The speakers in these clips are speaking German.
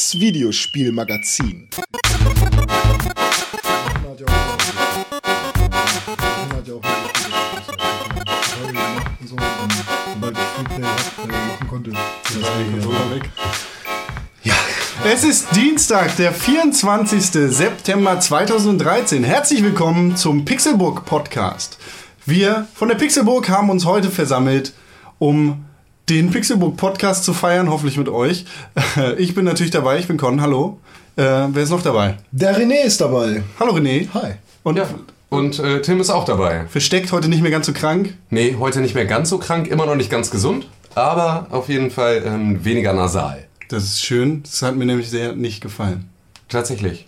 Das Videospielmagazin. Es ist Dienstag, der 24. September 2013. Herzlich willkommen zum Pixelburg Podcast. Wir von der Pixelburg haben uns heute versammelt, um den Pixelburg Podcast zu feiern, hoffentlich mit euch. Ich bin natürlich dabei, ich bin Con, hallo. Äh, wer ist noch dabei? Der René ist dabei. Hallo René. Hi. Und Ja, und äh, Tim ist auch dabei. versteckt heute nicht mehr ganz so krank. Nee, heute nicht mehr ganz so krank, immer noch nicht ganz gesund, aber auf jeden Fall ähm, weniger nasal. Das ist schön. Das hat mir nämlich sehr nicht gefallen. Tatsächlich.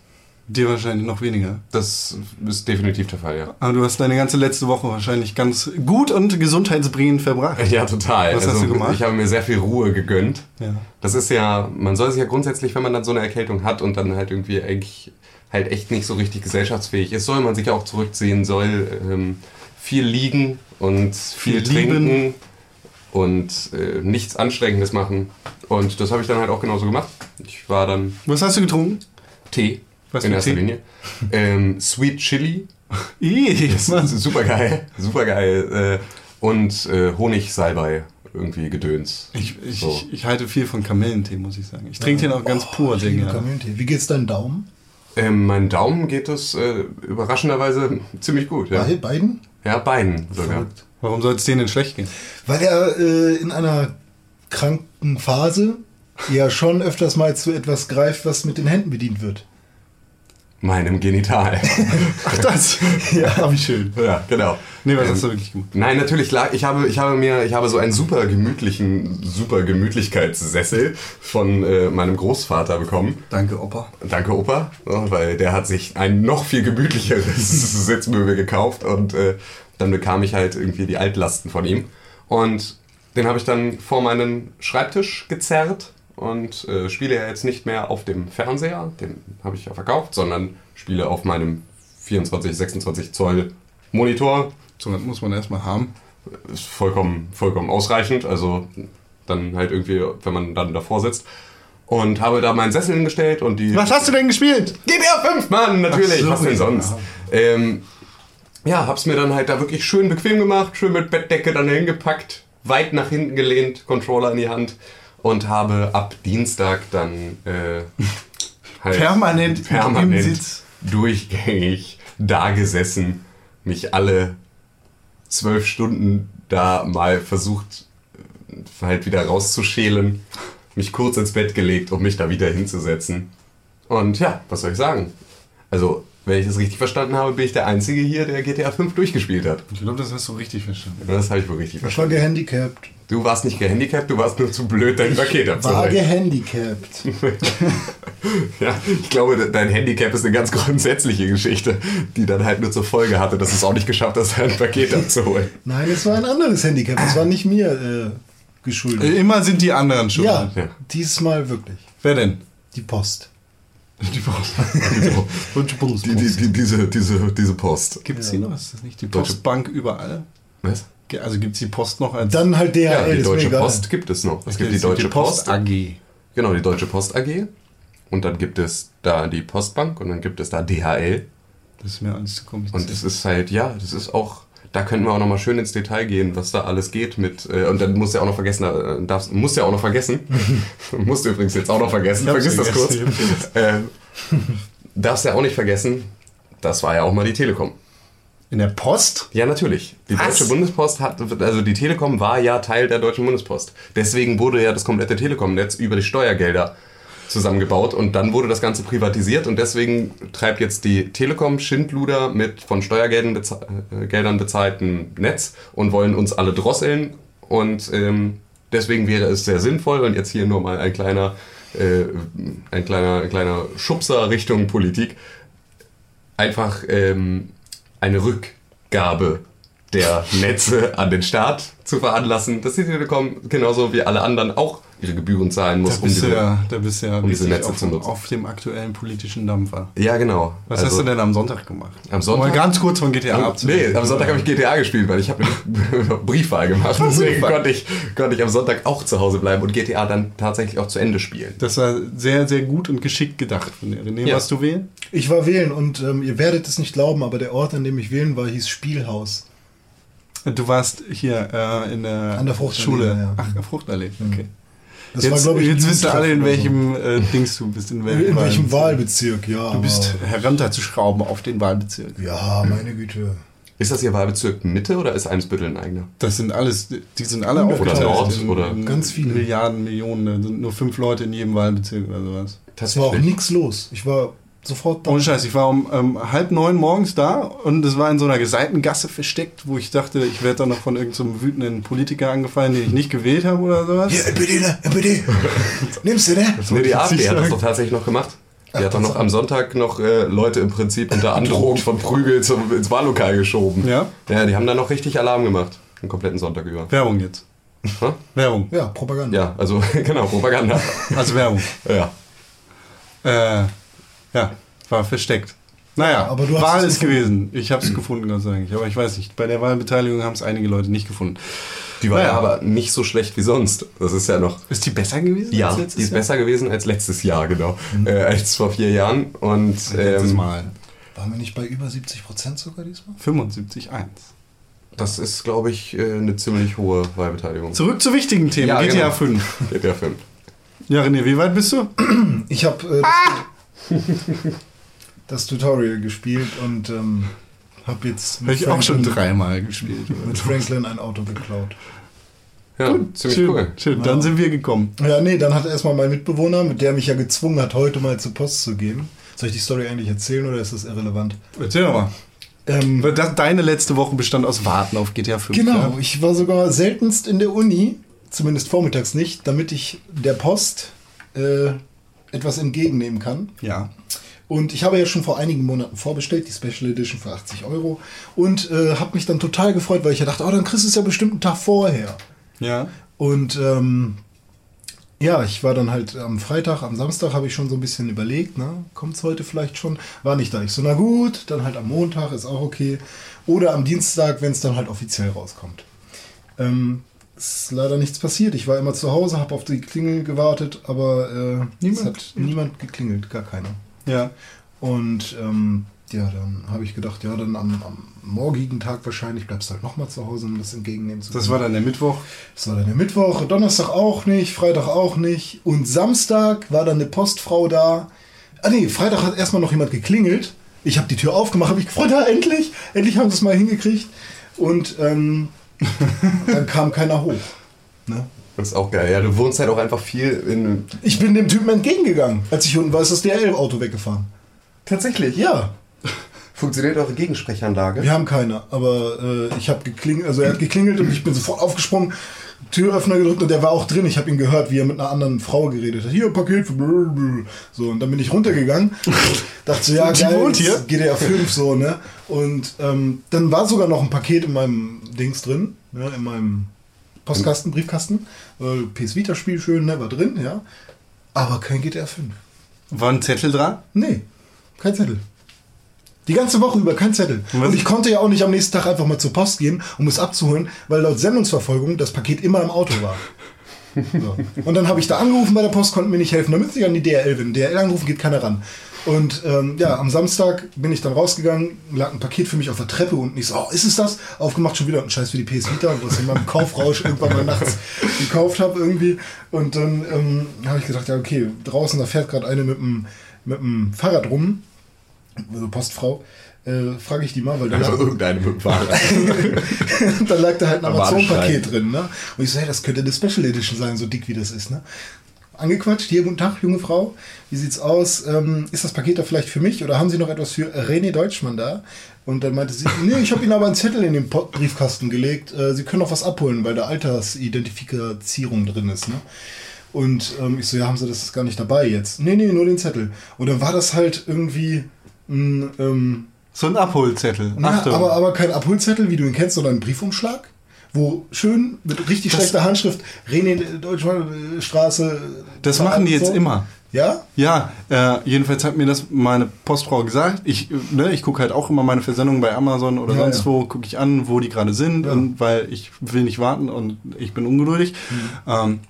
Dir wahrscheinlich noch weniger. Das ist definitiv der Fall, ja. Aber du hast deine ganze letzte Woche wahrscheinlich ganz gut und gesundheitsbringend verbracht. Ja, total. Also, Was hast du gemacht? Ich habe mir sehr viel Ruhe gegönnt. Ja. Das ist ja, man soll sich ja grundsätzlich, wenn man dann so eine Erkältung hat und dann halt irgendwie eigentlich halt echt nicht so richtig gesellschaftsfähig ist, soll man sich auch zurückziehen, soll ähm, viel liegen und viel, Viel lieben. trinken und äh, nichts Anstrengendes machen. Und das habe ich dann halt auch genauso gemacht. Ich war dann Was hast du getrunken? Tee Was in erster? Linie. Ähm, Sweet Chili, Ih, super geil, super geil. Äh, und äh, Honigsalbei, irgendwie Gedöns. Ich, ich, So. ich, ich halte viel von Kamillentee, muss ich sagen. Ich trinke den auch ganz pur, sehr gerne. Community. Wie geht's deinem Daumen? Ähm, mein Daumen geht es äh, überraschenderweise ziemlich gut. Ja, Bei beiden? ja beiden sogar. Verrückt. Warum soll es denen denn schlecht gehen? Weil er äh, in einer kranken Phase ja schon öfters mal zu etwas greift, was mit den Händen bedient wird. Meinem Genital. Ach, das? ja, wie schön. ja, genau. Nee, was Ähm, hast du wirklich gemacht? Nein, natürlich lag, ich habe, ich habe mir, ich habe so einen super gemütlichen, super Gemütlichkeitssessel von äh, meinem Großvater bekommen. Danke, Opa. Danke, Opa, ja, weil der hat sich ein noch viel gemütlicheres Sitzmöbel gekauft und äh, dann bekam ich halt irgendwie die Altlasten von ihm. Und den habe ich dann vor meinen Schreibtisch gezerrt und äh, spiele ja jetzt nicht mehr auf dem Fernseher, den habe ich ja verkauft, sondern spiele auf meinem 24, 26 Zoll Monitor. So, das muss man erstmal haben. Ist vollkommen, vollkommen ausreichend. Also dann halt irgendwie, wenn man dann davor sitzt. Und habe da meinen Sessel hingestellt und die. Was hast du denn gespielt? GTA 5, Mann, natürlich, so, was denn ja. sonst? Ähm, ja, hab's mir dann halt da wirklich schön bequem gemacht, schön mit Bettdecke dann hingepackt, weit nach hinten gelehnt, Controller in die Hand und habe ab Dienstag dann äh, halt Permanent permanent im Sitz. durchgängig da gesessen, mich alle zwölf Stunden da mal versucht äh, halt wieder rauszuschälen, mich kurz ins Bett gelegt, um mich da wieder hinzusetzen. Und ja, was soll ich sagen? Also, wenn ich das richtig verstanden habe, bin ich der Einzige hier, der GTA 5 durchgespielt hat. Ich glaube, das hast du richtig verstanden. Das habe ich wohl richtig Ich war verstanden. gehandicapt. Du warst nicht gehandicapt, du warst nur zu blöd, dein Paket War abzuholen. gehandicapt. Ja, ich glaube, de- dein Handicap ist eine ganz grundsätzliche Geschichte, die dann halt nur zur Folge hatte, dass du es auch nicht geschafft hast, dein Paket abzuholen. Nein, es war ein anderes Handicap. Es war nicht mir äh, geschuldet. Äh, Immer sind die anderen schuld. ja, ja. dieses Mal wirklich. Wer denn? Die Post. Die Post. Die, die, die, diese, diese, diese Post. Gibt es die noch? Ist das nicht die Deutsche- Postbank überall? Was? Also gibt es die Post noch als Dann halt DHL, Ja, die Deutsche. Post gibt es noch. Es gibt die Deutsche Post. AG. Genau, die Deutsche Post AG. Und dann gibt es da die Postbank und dann gibt es da DHL. Das ist mir alles zu kompliziert. Und das ist halt, ja, das ist auch, da könnten wir auch nochmal schön ins Detail gehen, was da alles geht mit, äh, und dann musst du ja auch noch vergessen, äh, darfst, musst ja auch noch vergessen, musst du übrigens jetzt auch noch vergessen, vergiss das kurz, ähm, darfst ja auch nicht vergessen, das war ja auch mal die Telekom. In der Post? Ja, natürlich. Die Was? Deutsche Bundespost hat, also die Telekom war ja Teil der Deutschen Bundespost. Deswegen wurde ja das komplette Telekom-Netz über die Steuergelder zusammengebaut und dann wurde das Ganze privatisiert und deswegen treibt jetzt die Telekom Schindluder mit von Steuergeldern beze äh, bezahltem Netz und wollen uns alle drosseln und ähm, deswegen wäre es sehr sinnvoll und jetzt hier nur mal ein kleiner äh, ein kleiner, ein kleiner Schubser Richtung Politik, einfach ähm, eine Rückgabe der Netze an den Staat zu veranlassen, dass die Telekom genauso wie alle anderen auch ihre Gebühren zahlen muss, Da um bist, du diese, ja, da bist du ja um diese Netze auf, zu nutzen. auf dem aktuellen politischen Dampfer. Ja, genau. Was Also- hast du denn am Sonntag gemacht? Am Sonntag? Mal ganz kurz von GTA Am, nee, am Sonntag habe ich GTA gespielt, weil ich habe eine Briefwahl gemacht. Deswegen konnte ich, konnte ich am Sonntag auch zu Hause bleiben und GTA dann tatsächlich auch zu Ende spielen. Das war sehr, sehr gut und geschickt gedacht von dir. René, Ja. warst du wählen? Ich war wählen und ähm, ihr werdet es nicht glauben, aber der Ort, an dem ich wählen war, hieß Spielhaus. Du warst hier äh, in der, An der Fruchtallee, Schule. ja. Mhm. Ach, Fruchtallee, okay. Das jetzt war, ich, jetzt ihr alle, in welchem äh, Dings du bist. In oder welchem, so. In welchem Wahlbezirk. Ja. Du bist herunterzuschrauben auf den Wahlbezirk. Ja, meine Güte. Ist das Ihr Wahlbezirk Mitte oder ist Eimsbüttel ein eigener? Das sind alles, die sind alle Oder aufgeteilt Nord in, oder- in Ganz viele. Milliarden, Millionen. Da sind nur fünf Leute in jedem Wahlbezirk oder sowas. Es war auch nichts los. Ich war sofort da. Ohne Scheiß, ich war um ähm, halb neun morgens da und es war in so einer Seitengasse versteckt, wo ich dachte, ich werde dann noch von irgendeinem so wütenden Politiker angefallen, den ich nicht gewählt habe oder sowas. Hier, NPD, ne? NPD. Nimmst du, ne? Nee, die AfD hat das doch tatsächlich noch gemacht. Die hat doch noch am Sonntag noch äh, Leute im Prinzip unter Androhung von Prügel zum, ins Wahllokal geschoben. Ja? Ja, die haben da noch richtig Alarm gemacht. Den kompletten Sonntag über. Werbung jetzt. Hä? Werbung. Ja, Propaganda. Ja, also genau, Propaganda. Also Werbung. ja. Äh, ja, war versteckt. Naja, Aber du hast Wahl ist gewesen. Ich habe es gefunden, sei Dank. Aber ich weiß nicht, bei der Wahlbeteiligung haben es einige Leute nicht gefunden. Die war Naja. ja aber nicht so schlecht wie sonst. Das ist ja noch. Ist die besser gewesen? Ja, als die letztes ist Jahr? besser gewesen als letztes Jahr, genau. Äh, als vor vier Jahren. Und Letztes ähm, Mal. Waren wir nicht bei über 70 Prozent sogar diesmal? 75,1. das ist, glaube ich, äh, eine ziemlich hohe Wahlbeteiligung. Zurück zu wichtigen Themen. Ja, GTA genau. 5. GTA 5. Ja, René, wie weit bist du? Ich habe äh, das Tutorial gespielt und ähm, habe jetzt Habe ich auch schon dreimal gespielt. mit Franklin ein Auto geklaut. Ja, ziemlich schön, cool. Schön, dann sind wir gekommen. Ja, nee, dann hat erstmal mein Mitbewohner, mit der mich ja gezwungen hat, heute mal zur Post zu gehen. Soll ich die Story eigentlich erzählen oder ist das irrelevant? Erzähl doch mal. Ähm, Weil das, deine letzte Woche bestand aus Warten auf GTA 5. Genau, Ja? ich war sogar seltenst in der Uni, zumindest vormittags nicht, damit ich der Post äh, etwas entgegennehmen kann. ja. Und ich habe ja schon vor einigen Monaten vorbestellt, die Special Edition für 80 Euro. Und äh, habe mich dann total gefreut, weil ich ja dachte, oh, dann kriegst du es ja bestimmt einen Tag vorher. Ja. Und ähm, ja, ich war dann halt am Freitag, am Samstag habe ich schon so ein bisschen überlegt, ne, kommt es heute vielleicht schon? War nicht da. Ich so, na gut, dann halt am Montag ist auch okay. Oder am Dienstag, wenn es dann halt offiziell rauskommt. Ähm, ist leider nichts passiert. Ich war immer zu Hause, habe auf die Klingel gewartet, aber äh, Niemand es hat geklingelt? niemand geklingelt, gar keiner. Ja. Und ähm, ja, dann habe ich gedacht, ja, dann am, am morgigen Tag wahrscheinlich bleibst du halt nochmal zu Hause, um das entgegennehmen zu können. Das war dann der Mittwoch. Das war dann der Mittwoch, Donnerstag auch nicht, Freitag auch nicht. Und Samstag war dann eine Postfrau da. Ah nee, Freitag hat erstmal noch jemand geklingelt. Ich habe die Tür aufgemacht, habe ich gefreut, ja, endlich, endlich haben sie es mal hingekriegt. Und ähm, dann kam keiner hoch. Ne? Das ist auch geil. Ja, du wohnst halt auch einfach viel in. Ich bin dem Typen entgegengegangen. Als ich unten war, ist das DRL-Auto weggefahren. Tatsächlich? Ja, Funktioniert eure Gegensprechanlage? wir haben keine, aber äh, ich habe geklingelt, also er hat geklingelt und ich bin sofort aufgesprungen, Türöffner gedrückt und der war auch drin. Ich habe ihn gehört, wie er mit einer anderen Frau geredet hat. Hier, Paket. So, und dann bin ich runtergegangen. dachte so, ja, geil, GTA 5 so, ne? Und ähm, dann war sogar noch ein Paket in meinem Dings drin, ne? in meinem Postkasten, Briefkasten. Äh, PS Vita Spiel schön, ne? War drin, ja. Aber kein GTA 5. War ein Zettel dran? Nee, kein Zettel. Die ganze Woche über kein Zettel. Was? Und ich konnte ja auch nicht am nächsten Tag einfach mal zur Post gehen, um es abzuholen, weil laut Sendungsverfolgung das Paket immer im Auto war. So. Und dann habe ich da angerufen bei der Post, konnten mir nicht helfen. Da müsste ich an die DRL, wenn DRL angerufen, geht keiner ran. Und ähm, ja, am Samstag bin ich dann rausgegangen, lag ein Paket für mich auf der Treppe unten. Ich so, oh, ist es das? Aufgemacht schon wieder ein Scheiß für die PS Vita, was ich in meinem Kaufrausch irgendwann mal nachts gekauft habe irgendwie. Und dann ähm, habe ich gedacht, ja okay, draußen, da fährt gerade eine mit dem, mit dem Fahrrad rum, also Postfrau. Äh, frage ich die mal, weil da Also irgendeine mit dem Fahrrad. da lag da halt ein. Amazon-Paket drin. Ne? Und ich so, hey, das könnte eine Special Edition sein, so dick wie das ist. Ne? Angequatscht, hier, guten Tag, junge Frau. Wie sieht's aus? Ähm, ist das Paket da vielleicht für mich oder haben Sie noch etwas für René Deutschmann da? Und dann meinte sie, nee, ich habe Ihnen aber einen Zettel in den Briefkasten gelegt. Äh, Sie können noch was abholen, weil da Altersidentifizierung drin ist. Ne? Und ähm, ich so, ja, haben sie das gar nicht dabei jetzt? Nee, nee, nur den Zettel. Und dann war das halt irgendwie ein, ähm, So ein Abholzettel. na, Achtung. aber, aber kein Abholzettel, wie du ihn kennst, sondern ein Briefumschlag, wo schön mit richtig schlechter Handschrift René Deutschstraße. das machen die jetzt so. immer. Ja? Ja, äh, jedenfalls hat mir das meine Postfrau gesagt. Ich, äh, ne, ich gucke halt auch immer meine Versendungen bei Amazon oder Ja, sonst ja. wo, gucke ich an, wo die gerade sind, Ja. und, weil ich will nicht warten und ich bin ungeduldig. Mhm. Ähm,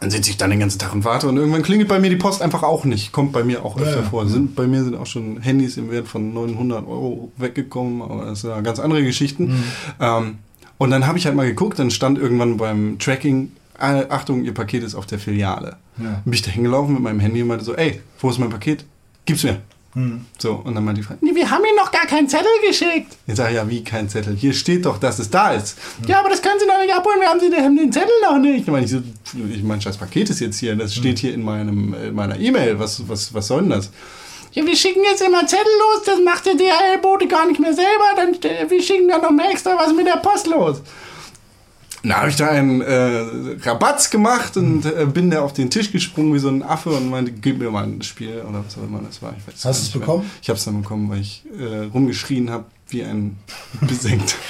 dann sitze ich dann den ganzen Tag und warte und irgendwann klingelt bei mir die Post einfach auch nicht. Kommt bei mir auch öfter ja. vor. Sind, bei mir sind auch schon Handys im Wert von 900 Euro weggekommen, aber das sind ja ganz andere Geschichten. Mhm. Ähm, und dann habe ich halt mal geguckt, dann stand irgendwann beim Tracking, äh, Achtung, Ihr Paket ist auf der Filiale. Ja. Bin ich da hingelaufen mit meinem Handy und meinte so, ey, wo ist mein Paket? Gib's mir. So, und dann meinte die Frau, nee, wir haben Ihnen noch gar keinen Zettel geschickt. Ich sage, ja, wie kein Zettel? Hier steht doch, dass es da ist. Ja, aber das können Sie noch nicht abholen, wir haben, Sie, haben den Zettel noch nicht. Dann meine ich so, ich mein scheiß Paket ist jetzt hier, das steht hier in, meinem, in meiner E-Mail. Was, was, was soll denn das? Ja, wir schicken jetzt immer Zettel los, das macht der DHL-Bote gar nicht mehr selber, dann äh, wir schicken dann noch mal extra was mit der Post los. Da habe ich da einen äh, Rabatz gemacht und äh, bin da auf den Tisch gesprungen wie so ein Affe und meinte, gib mir mal ein Spiel oder was auch immer das war. Ich weiß gar Hast du es nicht mehr. bekommen? Ich habe es dann bekommen, weil ich äh, rumgeschrien habe wie ein Besenkt.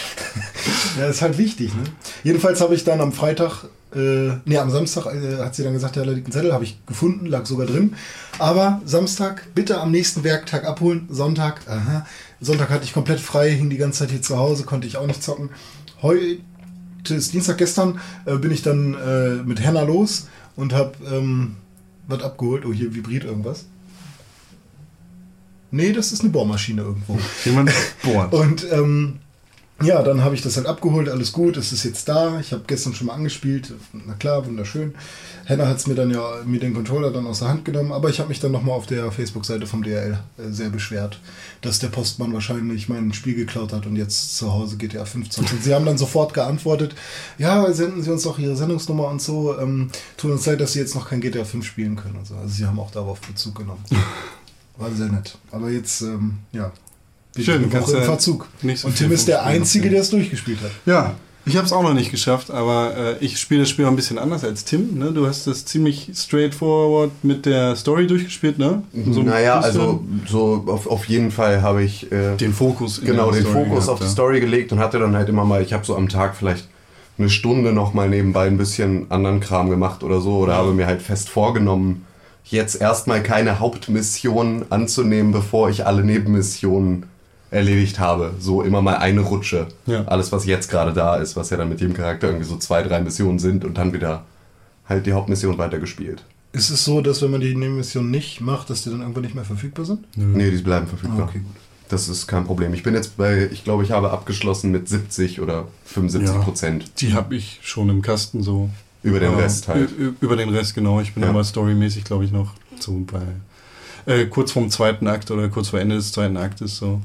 Ja, ist halt wichtig, ne? Jedenfalls habe ich dann am Freitag, äh, nee, am Samstag äh, hat sie dann gesagt, ja, da liegt ein Zettel, habe ich gefunden, lag sogar drin. Aber Samstag bitte am nächsten Werktag abholen. Sonntag, aha. Sonntag hatte ich komplett frei, hing die ganze Zeit hier zu Hause, konnte ich auch nicht zocken. Heute ist Dienstag, gestern äh, bin ich dann äh, mit Henna los und habe ähm, was abgeholt. Oh, hier vibriert irgendwas. Nee, das ist eine Bohrmaschine irgendwo. Jemand bohrt. Und ähm, ja, dann habe ich das halt abgeholt, alles gut, es ist jetzt da. Ich habe gestern schon mal angespielt, na klar, wunderschön. Henna hat es mir dann ja mir den Controller dann aus der Hand genommen, aber ich habe mich dann nochmal auf der Facebook-Seite vom DRL äh, sehr beschwert, dass der Postmann wahrscheinlich mein Spiel geklaut hat und jetzt zu Hause GTA 15. Und sie haben dann sofort geantwortet, ja, senden Sie uns doch Ihre Sendungsnummer und so. Ähm, tut uns leid, dass Sie jetzt noch kein GTA 5 spielen können und so. Also sie haben auch darauf Bezug genommen. War sehr nett. Aber jetzt, ähm, ja. Bin Schön, eine kannst Woche im Verzug. nicht so und Tim ist der Einzige, der es durchgespielt hat. Ja, ich habe es auch noch nicht geschafft, aber äh, ich spiele das Spiel auch ein bisschen anders als Tim. Ne? Du hast das ziemlich straightforward mit der Story durchgespielt, ne? So ein naja, also so auf, auf jeden Fall habe ich äh, den Fokus genau den Story Fokus gehabt, auf die. Story gelegt und hatte dann halt immer mal, ich habe so am Tag vielleicht eine Stunde noch mal nebenbei ein bisschen anderen Kram gemacht oder so oder habe mir halt fest vorgenommen, jetzt erstmal keine Hauptmission anzunehmen, bevor ich alle Nebenmissionen erledigt habe. So immer mal eine Rutsche. Ja. Alles, was jetzt gerade da ist, was ja dann mit jedem Charakter irgendwie so zwei, drei Missionen sind und dann wieder halt die Hauptmission weitergespielt. Ist es so, dass wenn man die Nebenmission nicht macht, dass die dann irgendwann nicht mehr verfügbar sind? Nee, die bleiben verfügbar. Ah, okay, gut. Das ist kein Problem. Ich bin jetzt bei, ich glaube, ich habe abgeschlossen mit 70 oder 75 Ja. Prozent. Die habe ich schon im Kasten so. Über den Ja, Rest halt. Über den Rest, genau. Ich bin Ja. aber storymäßig, glaube ich, noch so bei. Äh, kurz vorm zweiten Akt oder kurz vor Ende des zweiten Aktes so.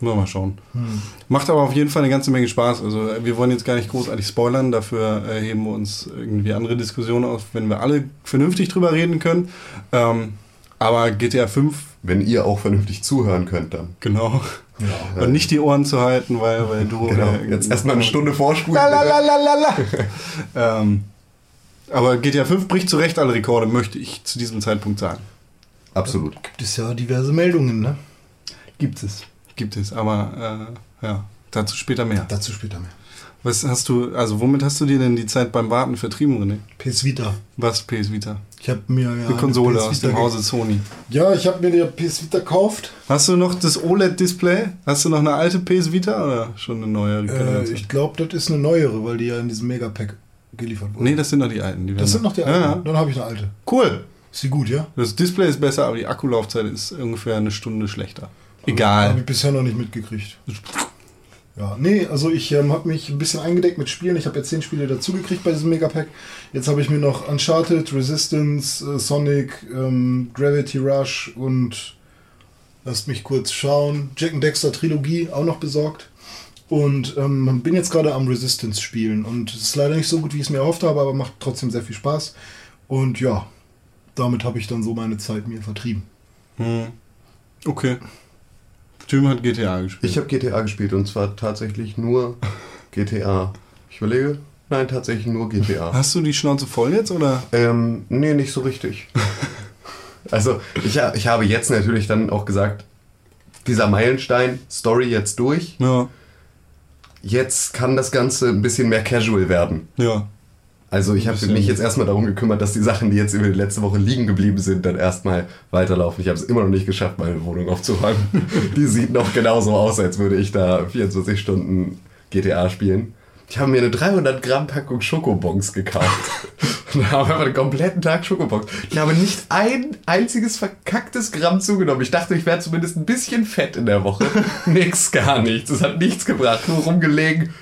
Mal, mal schauen. Hm. Macht aber auf jeden Fall eine ganze Menge Spaß. Also äh, wir wollen jetzt gar nicht großartig spoilern, dafür äh, heben wir uns irgendwie andere Diskussionen auf, wenn wir alle vernünftig drüber reden können. Ähm, aber GTA 5, Wenn ihr auch vernünftig zuhören könnt, dann. genau. Und nicht die Ohren zu halten, weil, weil du. Genau. äh, Jetzt erstmal eine Stunde vorspulen. Ähm, aber GTA 5 bricht zu Recht alle Rekorde, möchte ich zu diesem Zeitpunkt sagen. Absolut. Gibt es ja diverse Meldungen, ne? Gibt es. Gibt es, aber äh, ja, dazu später mehr. Dazu später mehr. Was hast du, also womit hast du dir denn die Zeit beim Warten vertrieben, René? PS Vita. Was PS Vita? Ich habe mir ja Eine Konsole PS aus dem Hause Sony. Ja, ich habe mir die PS Vita gekauft. Hast du noch das OLED-Display? Hast du noch eine alte PS Vita oder schon eine neue Äh, ich glaube, das ist eine neuere, weil die ja in diesem Megapack geliefert wurde. nee, das sind noch die alten. Die das sind noch die alten. ja. Dann habe ich eine alte. Cool. Ist die gut, ja? Das Display ist besser, aber die Akkulaufzeit ist ungefähr eine Stunde schlechter. Habe Egal. ich bisher noch nicht mitgekriegt. Ja, nee, also ich ähm, habe mich ein bisschen eingedeckt mit Spielen. Ich habe jetzt zehn Spiele dazugekriegt bei diesem Megapack. Jetzt habe ich mir noch Uncharted, Resistance, äh, Sonic, ähm, Gravity Rush und lasst mich kurz schauen. Jack and Dexter Trilogie auch noch besorgt. Und ähm, bin jetzt gerade am Resistance spielen. Und es ist leider nicht so gut, wie ich es mir erhofft habe, aber macht trotzdem sehr viel Spaß. Und ja, damit habe ich dann so meine Zeit mir vertrieben. Hm. Okay. Tim hat GTA gespielt. Ich habe GTA gespielt und zwar tatsächlich nur GTA. Ich überlege. Nein, tatsächlich nur GTA. Hast du die Schnauze voll jetzt oder? Ähm, nee, nicht so richtig. also, ich, ich habe jetzt natürlich dann auch gesagt, dieser Meilenstein, Story jetzt durch. Ja. Jetzt kann das Ganze ein bisschen mehr casual werden. Ja. Also ich habe mich jetzt erstmal darum gekümmert, dass die Sachen, die jetzt über die letzte Woche liegen geblieben sind, dann erstmal weiterlaufen. Ich habe es immer noch nicht geschafft, meine Wohnung aufzuräumen. die sieht noch genauso aus, als würde ich da 24 Stunden GTA spielen. Ich habe mir eine 300 Gramm Packung Schokobons gekauft. Und habe einfach den kompletten Tag Schokobons. Ich habe nicht ein einziges verkacktes Gramm zugenommen. Ich dachte, ich wäre zumindest ein bisschen fett in der Woche. Nix, gar nichts. Es hat nichts gebracht. Nur rumgelegen,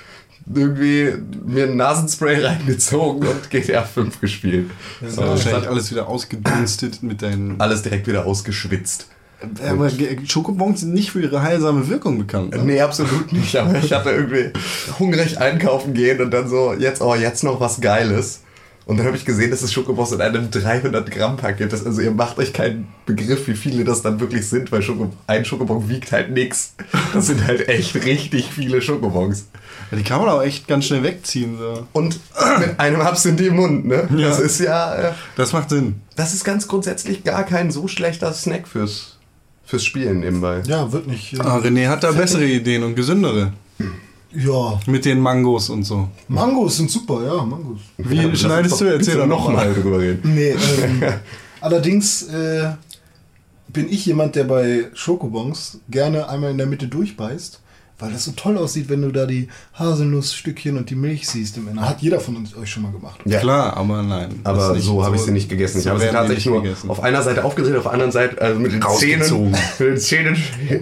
irgendwie mir ein Nasenspray reingezogen und GTA 5 gespielt. Das das wahrscheinlich alles wieder ausgedunstet mit deinen. alles direkt wieder ausgeschwitzt. Aber Ge- Schokobons sind nicht für ihre heilsame Wirkung bekannt. Ne? Nee, absolut nicht. Aber ich hatte irgendwie hungrig einkaufen gehen und dann so, jetzt, oh, jetzt noch was Geiles. Und dann habe ich gesehen, dass das Schokobons in einem 300 Gramm Paket ist. Also ihr macht euch keinen Begriff, wie viele das dann wirklich sind, weil Schoko, ein Schokobon wiegt halt nix. Das sind halt echt richtig viele Schokobons. Ja, die kann man auch echt ganz schnell wegziehen. So. Und mit einem Absinth im Mund, ne? Ja. Das ist ja, äh, Das macht Sinn. das ist ganz grundsätzlich gar kein so schlechter Snack fürs, fürs Spielen nebenbei. Ja, wird nicht. äh, Ah, René hat da bessere Ideen und gesündere. Ja, Mit den Mangos und so. Mangos sind super, ja, Mangos. Wie uns schneidest du? Erzähl doch noch mal. drüber reden. Nee, ähm, allerdings äh, bin ich jemand, der bei Schokobons gerne einmal in der Mitte durchbeißt, weil das so toll aussieht, wenn du da die Haselnussstückchen und die Milch siehst im Ende. Hat jeder von uns euch schon mal gemacht. Ja. Klar, aber nein. Aber so habe ich sie nicht gegessen. Ich so habe sie tatsächlich nur gegessen. auf einer Seite aufgedreht, auf der anderen Seite also mit den. Zähnen, mit den Zähnen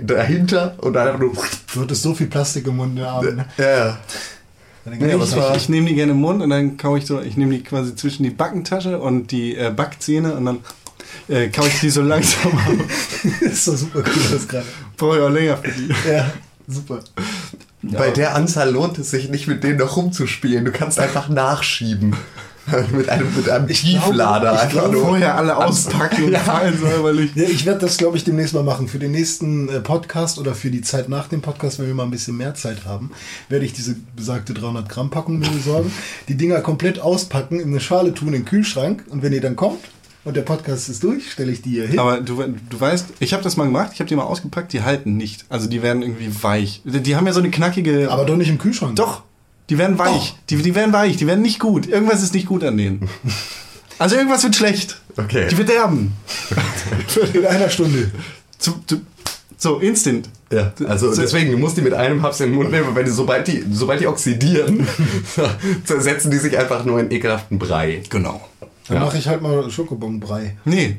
dahinter und dann einfach nur. Du hattest so viel Plastik im Mund. Ne? Ja, ja. Nee, ich, war- ich nehme die gerne im Mund und dann kau ich so, ich nehme die quasi zwischen die Backentasche und die äh, Backzähne und dann äh, kau ich die so langsam ab. das ist doch super cool, das gerade. Brauche ich auch länger für die. Ja, super. Bei der Anzahl lohnt es sich nicht, mit denen noch rumzuspielen. Du kannst einfach nachschieben. mit einem, mit einem Tieflader. ich einfach glaube. Vorher alle auspacken und fallen soll, weil ich. Ja, ich werde das, glaube ich, demnächst mal machen. Für den nächsten äh, Podcast oder für die Zeit nach dem Podcast, wenn wir mal ein bisschen mehr Zeit haben, werde ich diese besagte 300 Gramm Packung mir besorgen, die Dinger komplett auspacken, in eine Schale tun, in den Kühlschrank und wenn ihr dann kommt und der Podcast ist durch, stelle ich die hier hin. Aber du, du weißt, ich habe das mal gemacht, ich habe die mal ausgepackt, die halten nicht. Also die werden irgendwie weich. Die, haben ja so eine knackige. Aber doch nicht im Kühlschrank. Doch, die werden weich. Die, die werden weich, die werden nicht gut. Irgendwas ist nicht gut an denen. Also irgendwas wird schlecht. Okay. Die verderben. In einer Stunde. Zu, zu, so, instant. Ja, also So- deswegen, du musst die mit einem Haps in den Mund nehmen, weil die, sobald, die, sobald die oxidieren, zersetzen die sich einfach nur in ekelhaften Brei. Genau. Dann Ja. mache ich halt mal Schokobonbrei. Nee.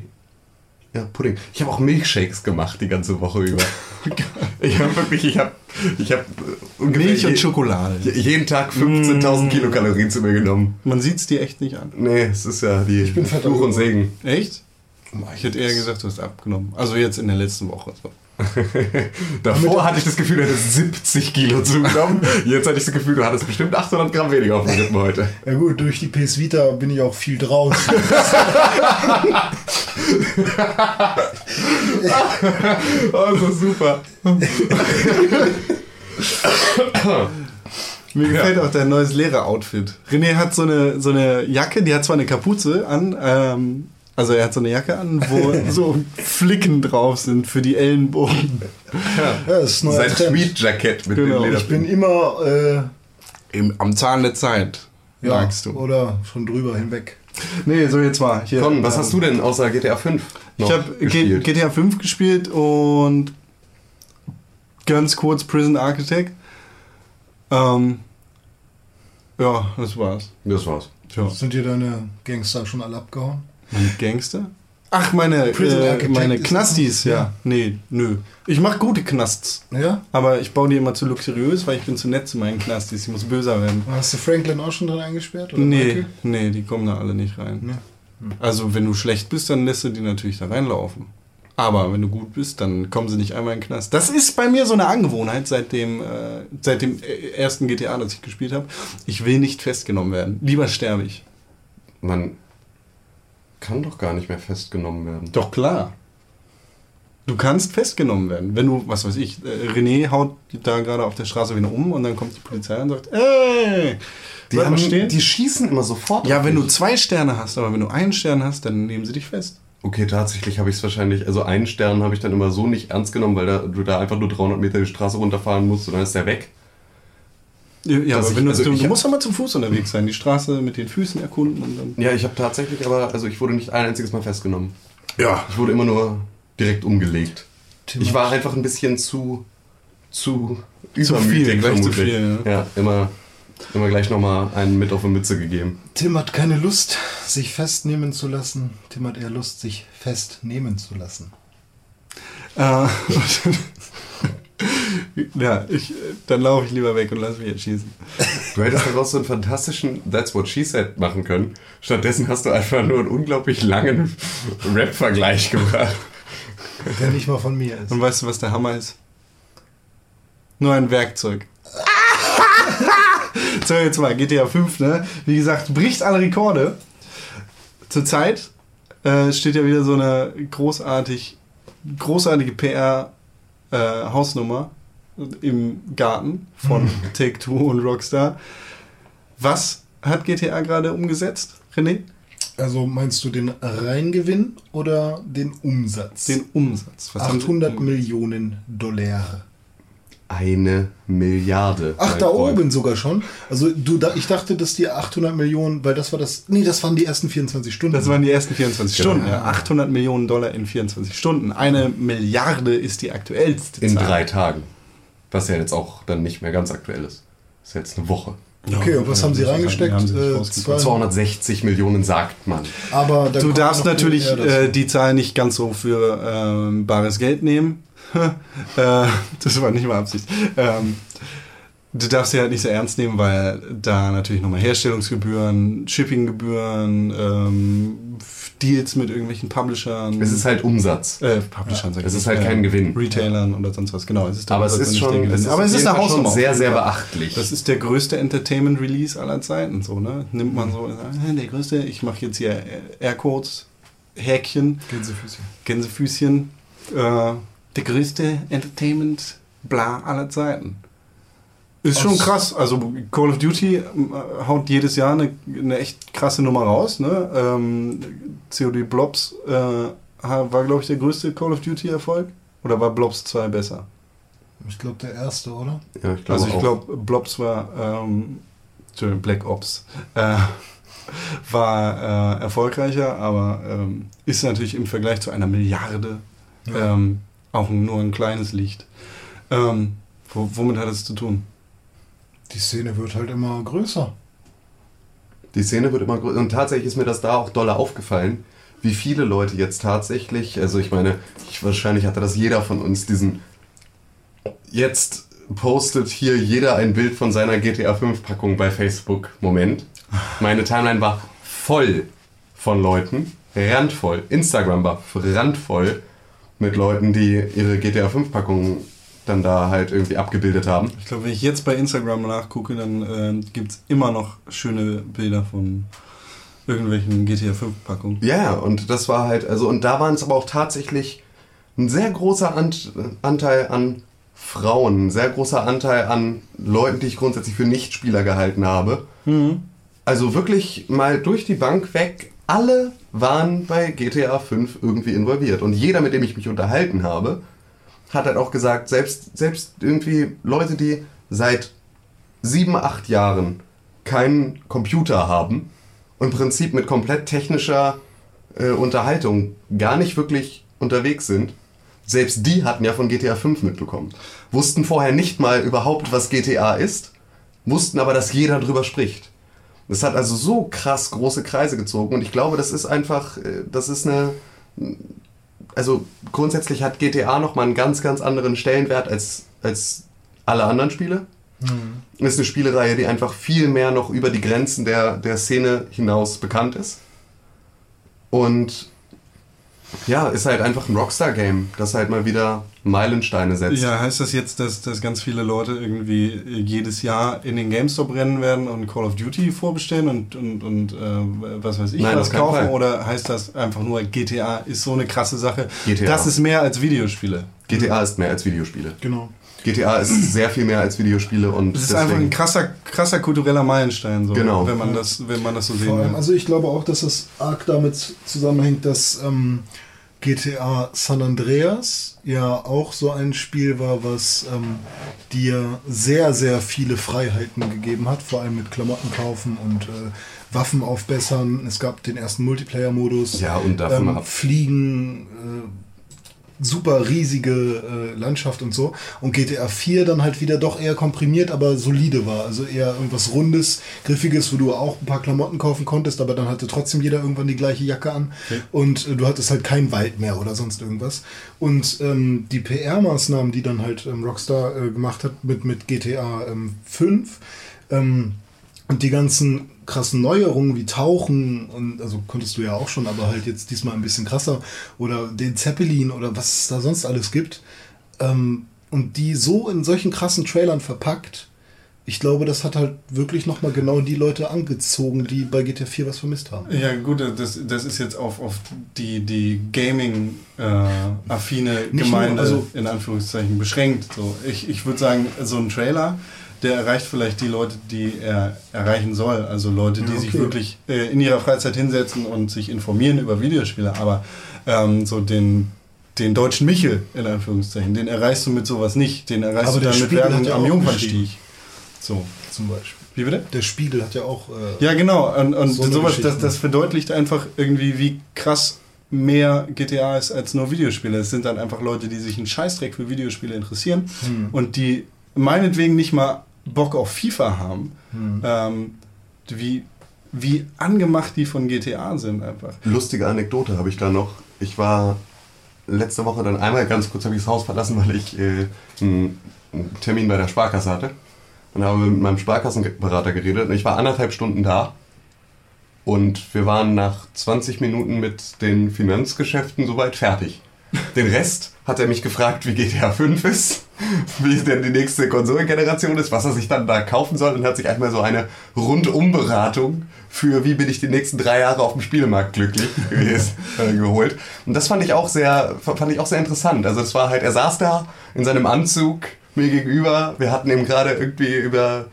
Ja, Pudding. Ich habe auch Milchshakes gemacht die ganze Woche über. ich habe wirklich, ich habe ich hab ungefähr Milch und Schokolade. je- jeden Tag 15.000 Kilokalorien zu mir genommen. Man sieht es dir echt nicht an. Nee, es ist ja die bin fetter Fluch und. Segen. Echt? Ich hätte eher gesagt, du hast abgenommen. Also jetzt in der letzten Woche. So. Davor hatte ich das Gefühl, du hättest 70 Kilo zugenommen. Jetzt hatte ich das Gefühl, du hattest bestimmt 800 Gramm weniger auf dem Rippen heute. Ja gut, durch die PS Vita bin ich auch viel draußen. Also super. Mir gefällt auch dein neues Lehrer-Outfit. René hat so eine, so eine Jacke, die hat zwar eine Kapuze an, ähm, also er hat so eine Jacke an, wo so Flicken drauf sind für die Ellenbogen. Ja, das ist Sein Trend. Tweed-Jackett mit Genau, dem Leder. Ich bin immer äh, Im, am Zahn der Zeit, ja, sagst du. oder schon drüber hinweg. Nee, so jetzt mal. Hier, Con, was ähm, hast du denn außer GTA 5 noch Ich habe? GTA 5 gespielt und ganz kurz Prison Architect. Ähm, ja, das war's. das war's. Tja. Sind dir deine Gangster schon alle abgehauen? Meine Gangster? Ach, meine, äh, meine Knastis, ja. Ja. Nee, nö. Ich mach gute Knasts. Ja? Aber ich baue die immer zu luxuriös, weil ich bin zu nett zu meinen Knastis. Ich muss böser werden. Hast du Franklin auch schon drin eingesperrt? Oder Nee, Michael? nee, die kommen da alle nicht rein. Nee. Also, wenn du schlecht bist, dann lässt du die natürlich da reinlaufen. Aber wenn du gut bist, dann kommen sie nicht einmal in den Knast. Das ist bei mir so eine Angewohnheit seit dem, äh, seit dem äh, ersten GTA, das ich gespielt habe. Ich will nicht festgenommen werden. Lieber sterbe ich. Man kann doch gar nicht mehr festgenommen werden. Doch klar. Du kannst festgenommen werden. Wenn du, was weiß ich, äh, René haut da gerade auf der Straße wieder um und dann kommt die Polizei und sagt, ey, Die, haben, stehen. die schießen immer sofort. ja, wenn du dich. zwei Sterne hast, aber wenn du einen Stern hast, dann nehmen sie dich fest. Okay, tatsächlich habe ich es wahrscheinlich, also einen Stern habe ich dann immer so nicht ernst genommen, weil da, du da einfach nur 300 Meter die Straße runterfahren musst und dann ist der weg. Ja, aber ich- wenn du, also du, ich du hab- musst doch mal zu Fuß unterwegs sein, die Straße mit den Füßen erkunden und dann. Ja, ich habe tatsächlich aber, also ich wurde nicht ein einziges Mal festgenommen. Ja. Ich wurde immer nur direkt umgelegt. Tim ich war einfach ein bisschen zu, zu Zu übermütig viel, gleich zu vermutlich. viel, ja. ja, immer, immer gleich nochmal einen mit auf die Mütze gegeben. Tim hat keine Lust, sich festnehmen zu lassen. Tim hat eher Lust, sich festnehmen zu lassen. Äh, ja, ich, dann laufe ich lieber weg und lass mich jetzt schießen. Du hättest daraus so einen fantastischen That's What She Said machen können. Stattdessen hast du einfach nur einen unglaublich langen Rap-Vergleich gemacht. Der nicht mal von mir ist. Und weißt du, was der Hammer ist? Nur ein Werkzeug. so, jetzt mal, GTA 5, ne? Wie gesagt, bricht alle Rekorde. Zurzeit äh, steht ja wieder so eine großartig, großartige PR-Hausnummer im Garten von Take-Two und Rockstar. Was hat GTA gerade umgesetzt, René? Also meinst du den Reingewinn oder den Umsatz? Den Umsatz. Was haben sie- 800 Millionen Dollar. Eine Milliarde. Ach, da Freund. oben sogar schon. Also du, da, ich dachte, dass die 800 Millionen, weil das war das, nee, das waren die ersten 24 Stunden. Das waren die ersten 24 Genau. Stunden. Ja. 800 Millionen Dollar in 24 Stunden. Eine Milliarde ist die aktuellste In Zahl. drei Tagen. Was ja jetzt auch dann nicht mehr ganz aktuell ist. Das ist jetzt eine Woche. Okay, und was haben sie reingesteckt? Haben sie sich Äh, rausgebracht. zwei- 260 Millionen sagt man. Aber Du darfst natürlich äh, die Zahl nicht ganz so für ähm, bares Geld nehmen. äh, das war nicht mal Absicht. Ähm, du darfst sie halt nicht so ernst nehmen, weil da natürlich nochmal Herstellungsgebühren, Shippinggebühren, ähm, Deals mit irgendwelchen Publishern. Es ist halt Umsatz. äh, Publishern, sag ich Es ist halt kein Gewinn. Retailern oder sonst was, genau. Es ist der Aber es Umsatz ist nicht der schon, Gewinn. es ist Aber es ist eine Hausnummer. sehr, sehr beachtlich. Das ist der größte Entertainment-Release aller Zeiten, so, ne? Nimmt man so, äh, der größte, ich mache jetzt hier Aircodes, Häkchen, Gänsefüßchen. Gänsefüßchen, äh, der größte Entertainment, bla, aller Zeiten. Ist schon krass. Also Call of Duty äh, haut jedes Jahr eine, eine echt krasse Nummer raus. Ne? Ähm, COD Blobs äh, war, glaube ich, der größte Call of Duty-Erfolg. Oder war Blobs 2 besser? Ich glaube, der erste, oder? ja, ich glaube Also ich glaube, Blobs war, ähm, Entschuldigung, Black Ops, äh, war äh, erfolgreicher, aber ähm, ist natürlich im Vergleich zu einer Milliarde Ja. ähm, auch nur ein kleines Licht. Ähm, wo, womit hat es zu tun? Die Szene wird halt immer größer. Die Szene wird immer größer. Und tatsächlich ist mir das da auch doll aufgefallen, wie viele Leute jetzt tatsächlich, also ich meine, ich, wahrscheinlich hatte das jeder von uns, diesen. Jetzt postet hier jeder ein Bild von seiner GTA 5 Packung bei Facebook. Moment. Meine Timeline war voll von Leuten, randvoll. Instagram war randvoll mit Leuten, die ihre GTA 5 Packungen dann da halt irgendwie abgebildet haben. Ich glaube, wenn ich jetzt bei Instagram nachgucke, dann ähm, gibt es immer noch schöne Bilder von irgendwelchen GTA 5-Packungen. Ja, und das war halt, also, und da waren es aber auch tatsächlich ein sehr großer Ant Anteil an Frauen, ein sehr großer Anteil an Leuten, die ich grundsätzlich für Nichtspieler gehalten habe. Also wirklich mal durch die Bank weg, alle waren bei GTA 5 irgendwie involviert. Und jeder, mit dem ich mich unterhalten habe, hat halt auch gesagt, selbst, selbst irgendwie Leute, die seit sieben, acht Jahren keinen Computer haben und im Prinzip mit komplett technischer äh, Unterhaltung gar nicht wirklich unterwegs sind, selbst die hatten ja von GTA 5 mitbekommen. Wussten vorher nicht mal überhaupt, was GTA ist, wussten aber, dass jeder drüber spricht. Das hat also so krass große Kreise gezogen und ich glaube, das ist einfach, äh, das ist eine, also grundsätzlich hat GTA nochmal einen ganz, ganz anderen Stellenwert als, als alle anderen Spiele. Ist eine Spielereihe, die einfach viel mehr noch über die Grenzen der, der Szene hinaus bekannt ist. Und ja, ist halt einfach ein Rockstar-Game, das halt mal wieder Meilensteine setzt. Ja, heißt das jetzt, dass, dass ganz viele Leute irgendwie jedes Jahr in den GameStop rennen werden und Call of Duty vorbestellen und, und, und äh, was weiß ich Nein, was kaufen? Fall. Oder heißt das einfach nur, GTA ist so eine krasse Sache? GTA. Das ist mehr als Videospiele. GTA ist mehr als Videospiele. Genau. GTA ist sehr viel mehr als Videospiele und Das ist einfach ein krasser, krasser kultureller Meilenstein, so, Genau. wenn, man das, wenn man das so sehen Vor will. also ich glaube auch, dass das arg damit zusammenhängt, dass ähm, GTA San Andreas ja auch so ein Spiel war, was ähm, dir sehr, sehr viele Freiheiten gegeben hat, vor allem mit Klamotten kaufen und äh, Waffen aufbessern. Es gab den ersten Multiplayer-Modus. Ja, und davon ähm. Fliegen, äh, super riesige äh, Landschaft und so. Und GTA 4 dann halt wieder doch eher komprimiert, aber solide war. Also eher irgendwas Rundes, Griffiges, wo du auch ein paar Klamotten kaufen konntest, aber dann hatte trotzdem jeder irgendwann die gleiche Jacke an. Und äh, du hattest halt keinen Wald mehr oder sonst irgendwas. Und ähm, die PR-Maßnahmen, die dann halt ähm, Rockstar äh, gemacht hat mit, mit GTA ähm, 5, ähm, und die ganzen krassen Neuerungen wie Tauchen und also konntest du ja auch schon, aber halt jetzt diesmal ein bisschen krasser oder den Zeppelin oder was es da sonst alles gibt ähm, und die so in solchen krassen Trailern verpackt, ich glaube, das hat halt wirklich nochmal genau die Leute angezogen, die bei GTA 4 was vermisst haben. Ja, gut, das, das ist jetzt auf, auf die, die Gaming-affine nur, Gemeinde also- in Anführungszeichen beschränkt. So, ich ich würde sagen, so ein Trailer, der erreicht vielleicht die Leute, die er erreichen soll. Also Leute, die Ja, sich okay. wirklich äh, in ihrer Freizeit hinsetzen und sich informieren über Videospiele. Aber ähm, so den, den deutschen Michel, in Anführungszeichen, den erreichst du mit sowas nicht. Den erreichst Aber du dann mit Werbung ja am Jungfernstieg. So. Zum Beispiel. Wie bitte? Der Spiegel hat ja auch. Äh, Ja, genau. Und, und So sowas, das, das verdeutlicht einfach irgendwie, wie krass mehr GTA ist als nur Videospiele. Es sind dann einfach Leute, die sich einen Scheißdreck für Videospiele interessieren Hm. und die meinetwegen nicht mal Bock auf FIFA haben. Hm. Ähm, wie, wie angemacht die von GTA sind einfach. Lustige Anekdote habe ich da noch. Ich war letzte Woche dann einmal ganz kurz habe ich das Haus verlassen, weil ich äh, einen, einen Termin bei der Sparkasse hatte. Und habe mit meinem Sparkassenberater geredet und ich war anderthalb Stunden da. Und wir waren nach 20 Minuten mit den Finanzgeschäften soweit fertig. Den Rest hat er mich gefragt, wie GTA 5 ist, wie denn die nächste Konsolengeneration ist, was er sich dann da kaufen soll und hat sich einmal so eine Rundumberatung für wie bin ich die nächsten drei Jahre auf dem Spielemarkt glücklich gewesen, äh, geholt. Und das fand ich auch sehr, fand ich auch sehr interessant. Also es war halt, er saß da in seinem Anzug mir gegenüber. Wir hatten eben gerade irgendwie über,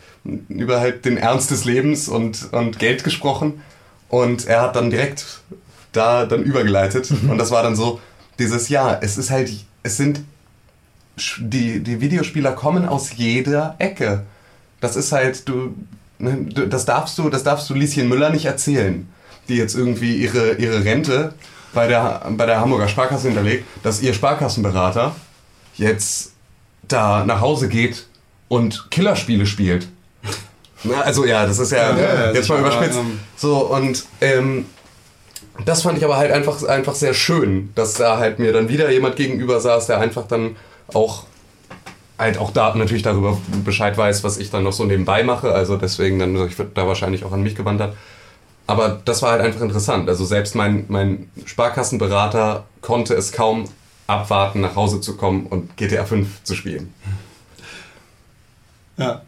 über halt den Ernst des Lebens und, und Geld gesprochen. Und er hat dann direkt da dann übergeleitet. Und das war dann so, dieses Ja, es ist halt, es sind, die, die Videospieler kommen aus jeder Ecke. Das ist halt, du, ne, du- das darfst du, das darfst du Lieschen Müller nicht erzählen, die jetzt irgendwie ihre, ihre Rente bei der, bei der Hamburger Sparkasse hinterlegt, dass ihr Sparkassenberater jetzt da nach Hause geht und Killerspiele spielt. Also ja, das ist ja, Ja, ja, jetzt mal überspitzt. aber, ähm, so, und ähm, das fand ich aber halt einfach, einfach sehr schön, dass da halt mir dann wieder jemand gegenüber saß, der einfach dann auch halt auch da natürlich darüber Bescheid weiß, was ich dann noch so nebenbei mache. Also deswegen dann, ich würde da wahrscheinlich auch an mich gewandt hat. Aber das war halt einfach interessant. Also selbst mein, mein Sparkassenberater konnte es kaum abwarten, nach Hause zu kommen und GTA 5 zu spielen. Ja.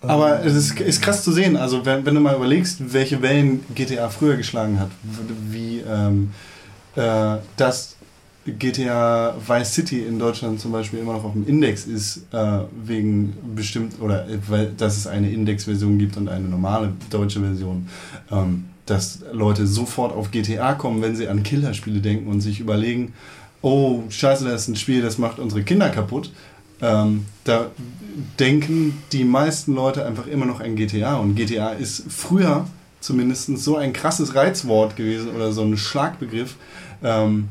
Aber es ist, ist krass zu sehen, also wenn, wenn du mal überlegst, welche Wellen GTA früher geschlagen hat, wie ähm, äh, dass GTA Vice City in Deutschland zum Beispiel immer noch auf dem Index ist, äh, wegen bestimmt, oder äh, weil dass es eine Index-Version gibt und eine normale deutsche Version, ähm, dass Leute sofort auf GTA kommen, wenn sie an Killerspiele denken und sich überlegen, oh, scheiße, das ist ein Spiel, das macht unsere Kinder kaputt. Ähm, da denken die meisten Leute einfach immer noch an GTA und GTA ist früher zumindest so ein krasses Reizwort gewesen oder so ein Schlagbegriff, ähm,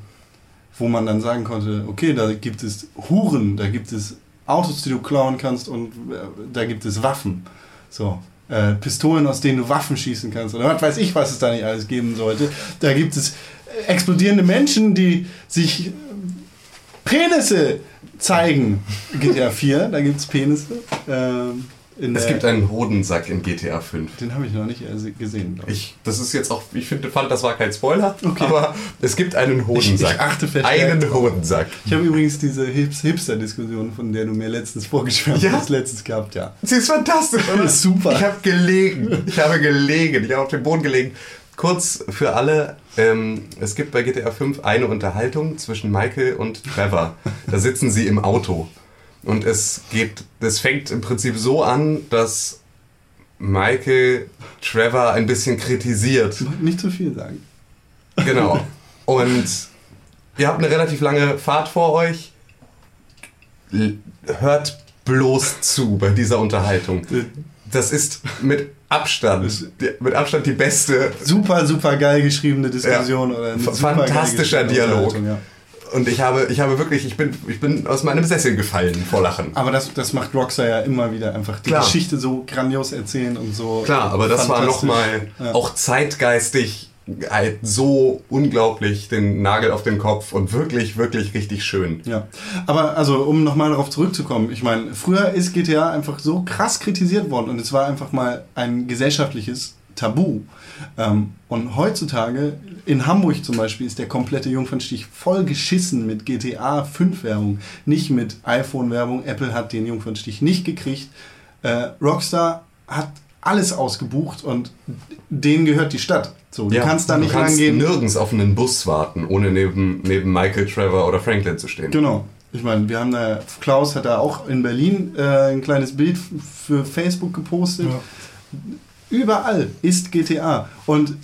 wo man dann sagen konnte, okay, da gibt es Huren, da gibt es Autos, die du klauen kannst und äh, da gibt es Waffen. So. Äh, Pistolen, aus denen du Waffen schießen kannst oder was weiß ich, was es da nicht alles geben sollte. Da gibt es explodierende Menschen, die sich Penisse zeigen. GTA 4, da gibt es Penisse. Ähm, Es gibt einen Hodensack in GTA 5. Den habe ich noch nicht gesehen, glaube ich. Ich, das ist jetzt auch, ich finde, fand, das war kein Spoiler, Okay. aber es gibt einen Hodensack. Ich- ich achte verstärkt Einen. Hodensack. Ich habe übrigens diese Hips Hipster-Diskussion, von der du mir letztens vorgeschwärmt Ja? hast, letztens gehabt, ja. Sie ist fantastisch, oder? Super. Ich habe gelegen. Ich habe gelegen. Ich habe auf dem Boden gelegen. Kurz für alle, ähm, es gibt bei GTA 5 eine Unterhaltung zwischen Michael und Trevor. Da sitzen sie im Auto. Und es geht, es fängt im Prinzip so an, dass Michael Trevor ein bisschen kritisiert. Nicht zu viel sagen. Genau. Und ihr habt eine relativ lange Fahrt vor euch. Hört bloß zu bei dieser Unterhaltung. Das ist mit Abstand, die, mit Abstand die beste. Super, super geil geschriebene Diskussion Ja. oder fantastischer Dialog. Ja. Und ich habe, ich habe wirklich, ich bin, ich bin aus meinem Sessel gefallen vor Lachen. Aber das, das macht Rockstar ja immer wieder einfach die Klar. Geschichte so grandios erzählen und so. Klar, aber das war nochmal Ja. auch zeitgeistig halt so unglaublich den Nagel auf den Kopf und wirklich, wirklich richtig schön. Ja, aber also um nochmal darauf zurückzukommen, ich meine, früher ist GTA einfach so krass kritisiert worden und es war einfach mal ein gesellschaftliches Tabu. Ähm, und heutzutage, in Hamburg zum Beispiel, ist der komplette Jungfernstich voll geschissen mit GTA 5 Werbung, nicht mit iPhone Werbung. Apple hat den Jungfernstich nicht gekriegt. Äh, Rockstar hat alles ausgebucht und denen gehört die Stadt. So, du kannst da nicht du kannst rangehen. nirgends auf einen Bus warten, ohne neben, neben Michael, Trevor oder Franklin zu stehen. Genau. Ich meine, wir haben da, Klaus hat da auch in Berlin äh, ein kleines Bild für Facebook gepostet. Ja. Überall ist GTA. Und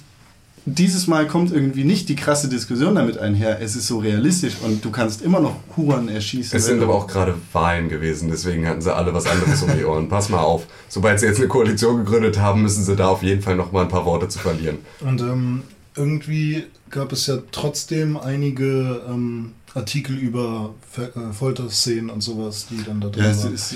dieses Mal kommt irgendwie nicht die krasse Diskussion damit einher. Es ist so realistisch und du kannst immer noch Huren erschießen. Es sind aber auch gerade Wahlen gewesen, deswegen hatten sie alle was anderes um die Ohren. Pass mal auf, sobald sie jetzt eine Koalition gegründet haben, müssen sie da auf jeden Fall noch mal ein paar Worte zu verlieren. Und ähm, irgendwie gab es ja trotzdem einige ähm, Artikel über Ver äh, Folterszenen und sowas, die dann da drin Ja, es waren. ist,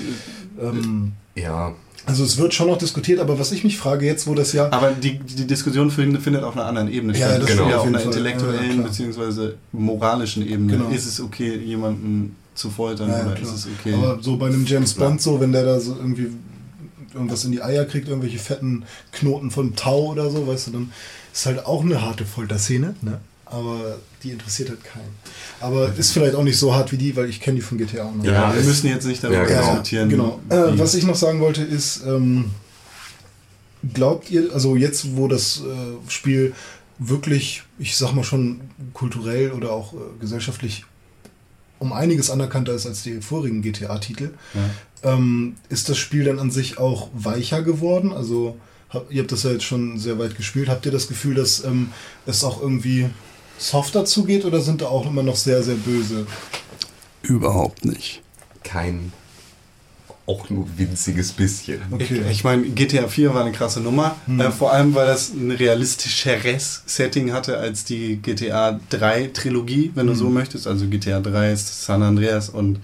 ähm, Ja, also es wird schon noch diskutiert, aber was ich mich frage jetzt, wo das ja... aber die, die Diskussion findet, auf einer anderen Ebene Ja, statt. das Genau. ja, auf einer Fall. intellektuellen Ja, bzw. moralischen Ebene. Genau. Ist es okay, jemanden zu foltern ja, oder klar. ist es okay? Aber so bei einem James Bond, so wenn der da so irgendwie irgendwas in die Eier kriegt, irgendwelche fetten Knoten von Tau oder so, weißt du, dann ist halt auch eine harte Folterszene, ne? Aber die interessiert halt keinen. Aber ist vielleicht auch nicht so hart wie die, weil ich kenne die von GTA auch noch. Ja, ja, wir müssen jetzt nicht darüber Ja, genau. diskutieren. Genau. Äh, was ich noch sagen wollte ist, ähm, glaubt ihr, also jetzt, wo das äh, Spiel wirklich, ich sag mal schon kulturell oder auch äh, gesellschaftlich um einiges anerkannter ist als die vorigen GTA-Titel, Ja. ähm, ist das Spiel dann an sich auch weicher geworden? Also hab, ihr habt das ja jetzt schon sehr weit gespielt. Habt ihr das Gefühl, dass ähm, es auch irgendwie softer zugeht oder sind da auch immer noch sehr, sehr böse? Überhaupt nicht. kein, auch nur winziges bisschen. Okay. Ich, ich meine, GTA 4 war eine krasse Nummer. Äh, vor allem, weil das ein realistischeres Setting hatte als die GTA 3 Trilogie, wenn du so möchtest. Also GTA 3 ist San Andreas und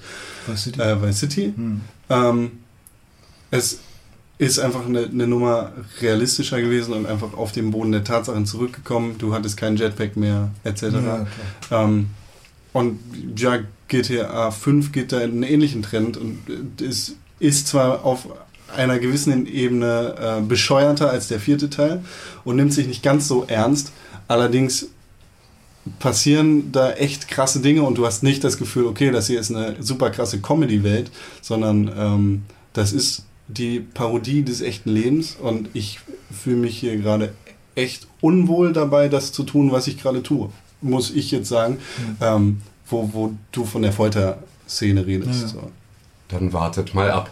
du die? äh, Vice City. Hm. Ähm, es ist einfach eine, eine Nummer realistischer gewesen und einfach auf den Boden der Tatsachen zurückgekommen. Du hattest keinen Jetpack mehr, etc. Ja. Ähm, und ja, GTA 5 geht da in einen ähnlichen Trend und äh, es ist zwar auf einer gewissen Ebene äh, bescheuerter als der vierte Teil und nimmt sich nicht ganz so ernst, allerdings passieren da echt krasse Dinge und du hast nicht das Gefühl, okay, das hier ist eine super krasse Comedy-Welt, sondern ähm, das ist die Parodie des echten Lebens und ich fühle mich hier gerade echt unwohl dabei, das zu tun, was ich gerade tue. Muss ich jetzt sagen, ähm, wo, wo du von der Folterszene redest. Ja. So. Dann wartet mal ab.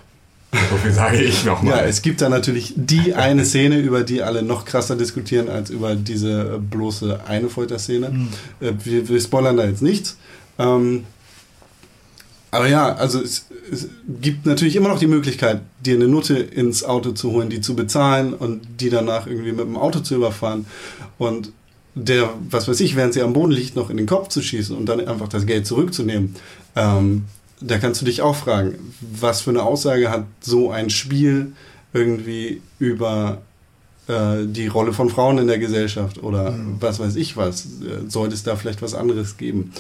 So viel sage ich Ja, nochmal. es gibt da natürlich die eine Szene, über die alle noch krasser diskutieren, als über diese äh, bloße eine Folterszene. Äh, wir, wir spoilern da jetzt nichts. Ähm, aber ja, also es, es gibt natürlich immer noch die Möglichkeit, dir eine Nutte ins Auto zu holen, die zu bezahlen und die danach irgendwie mit dem Auto zu überfahren und der, was weiß ich, während sie am Boden liegt, noch in den Kopf zu schießen und dann einfach das Geld zurückzunehmen. Ähm, da kannst du dich auch fragen, was für eine Aussage hat so ein Spiel irgendwie über äh, die Rolle von Frauen in der Gesellschaft oder was weiß ich was. Äh, sollte es da vielleicht was anderes geben?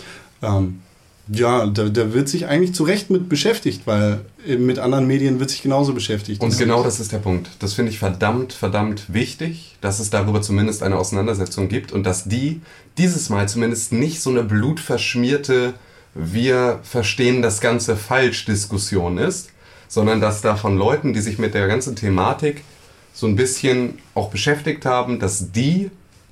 Ähm, Ja, da, da wird sich eigentlich zu Recht mit beschäftigt, weil mit anderen Medien wird sich genauso beschäftigt. Und genau das ist der Punkt. Das finde ich verdammt, verdammt wichtig, dass es darüber zumindest eine Auseinandersetzung gibt und dass die dieses Mal zumindest nicht so eine blutverschmierte, wir verstehen das Ganze falsch Diskussion ist, sondern dass da von Leuten, die sich mit der ganzen Thematik so ein bisschen auch beschäftigt haben, dass die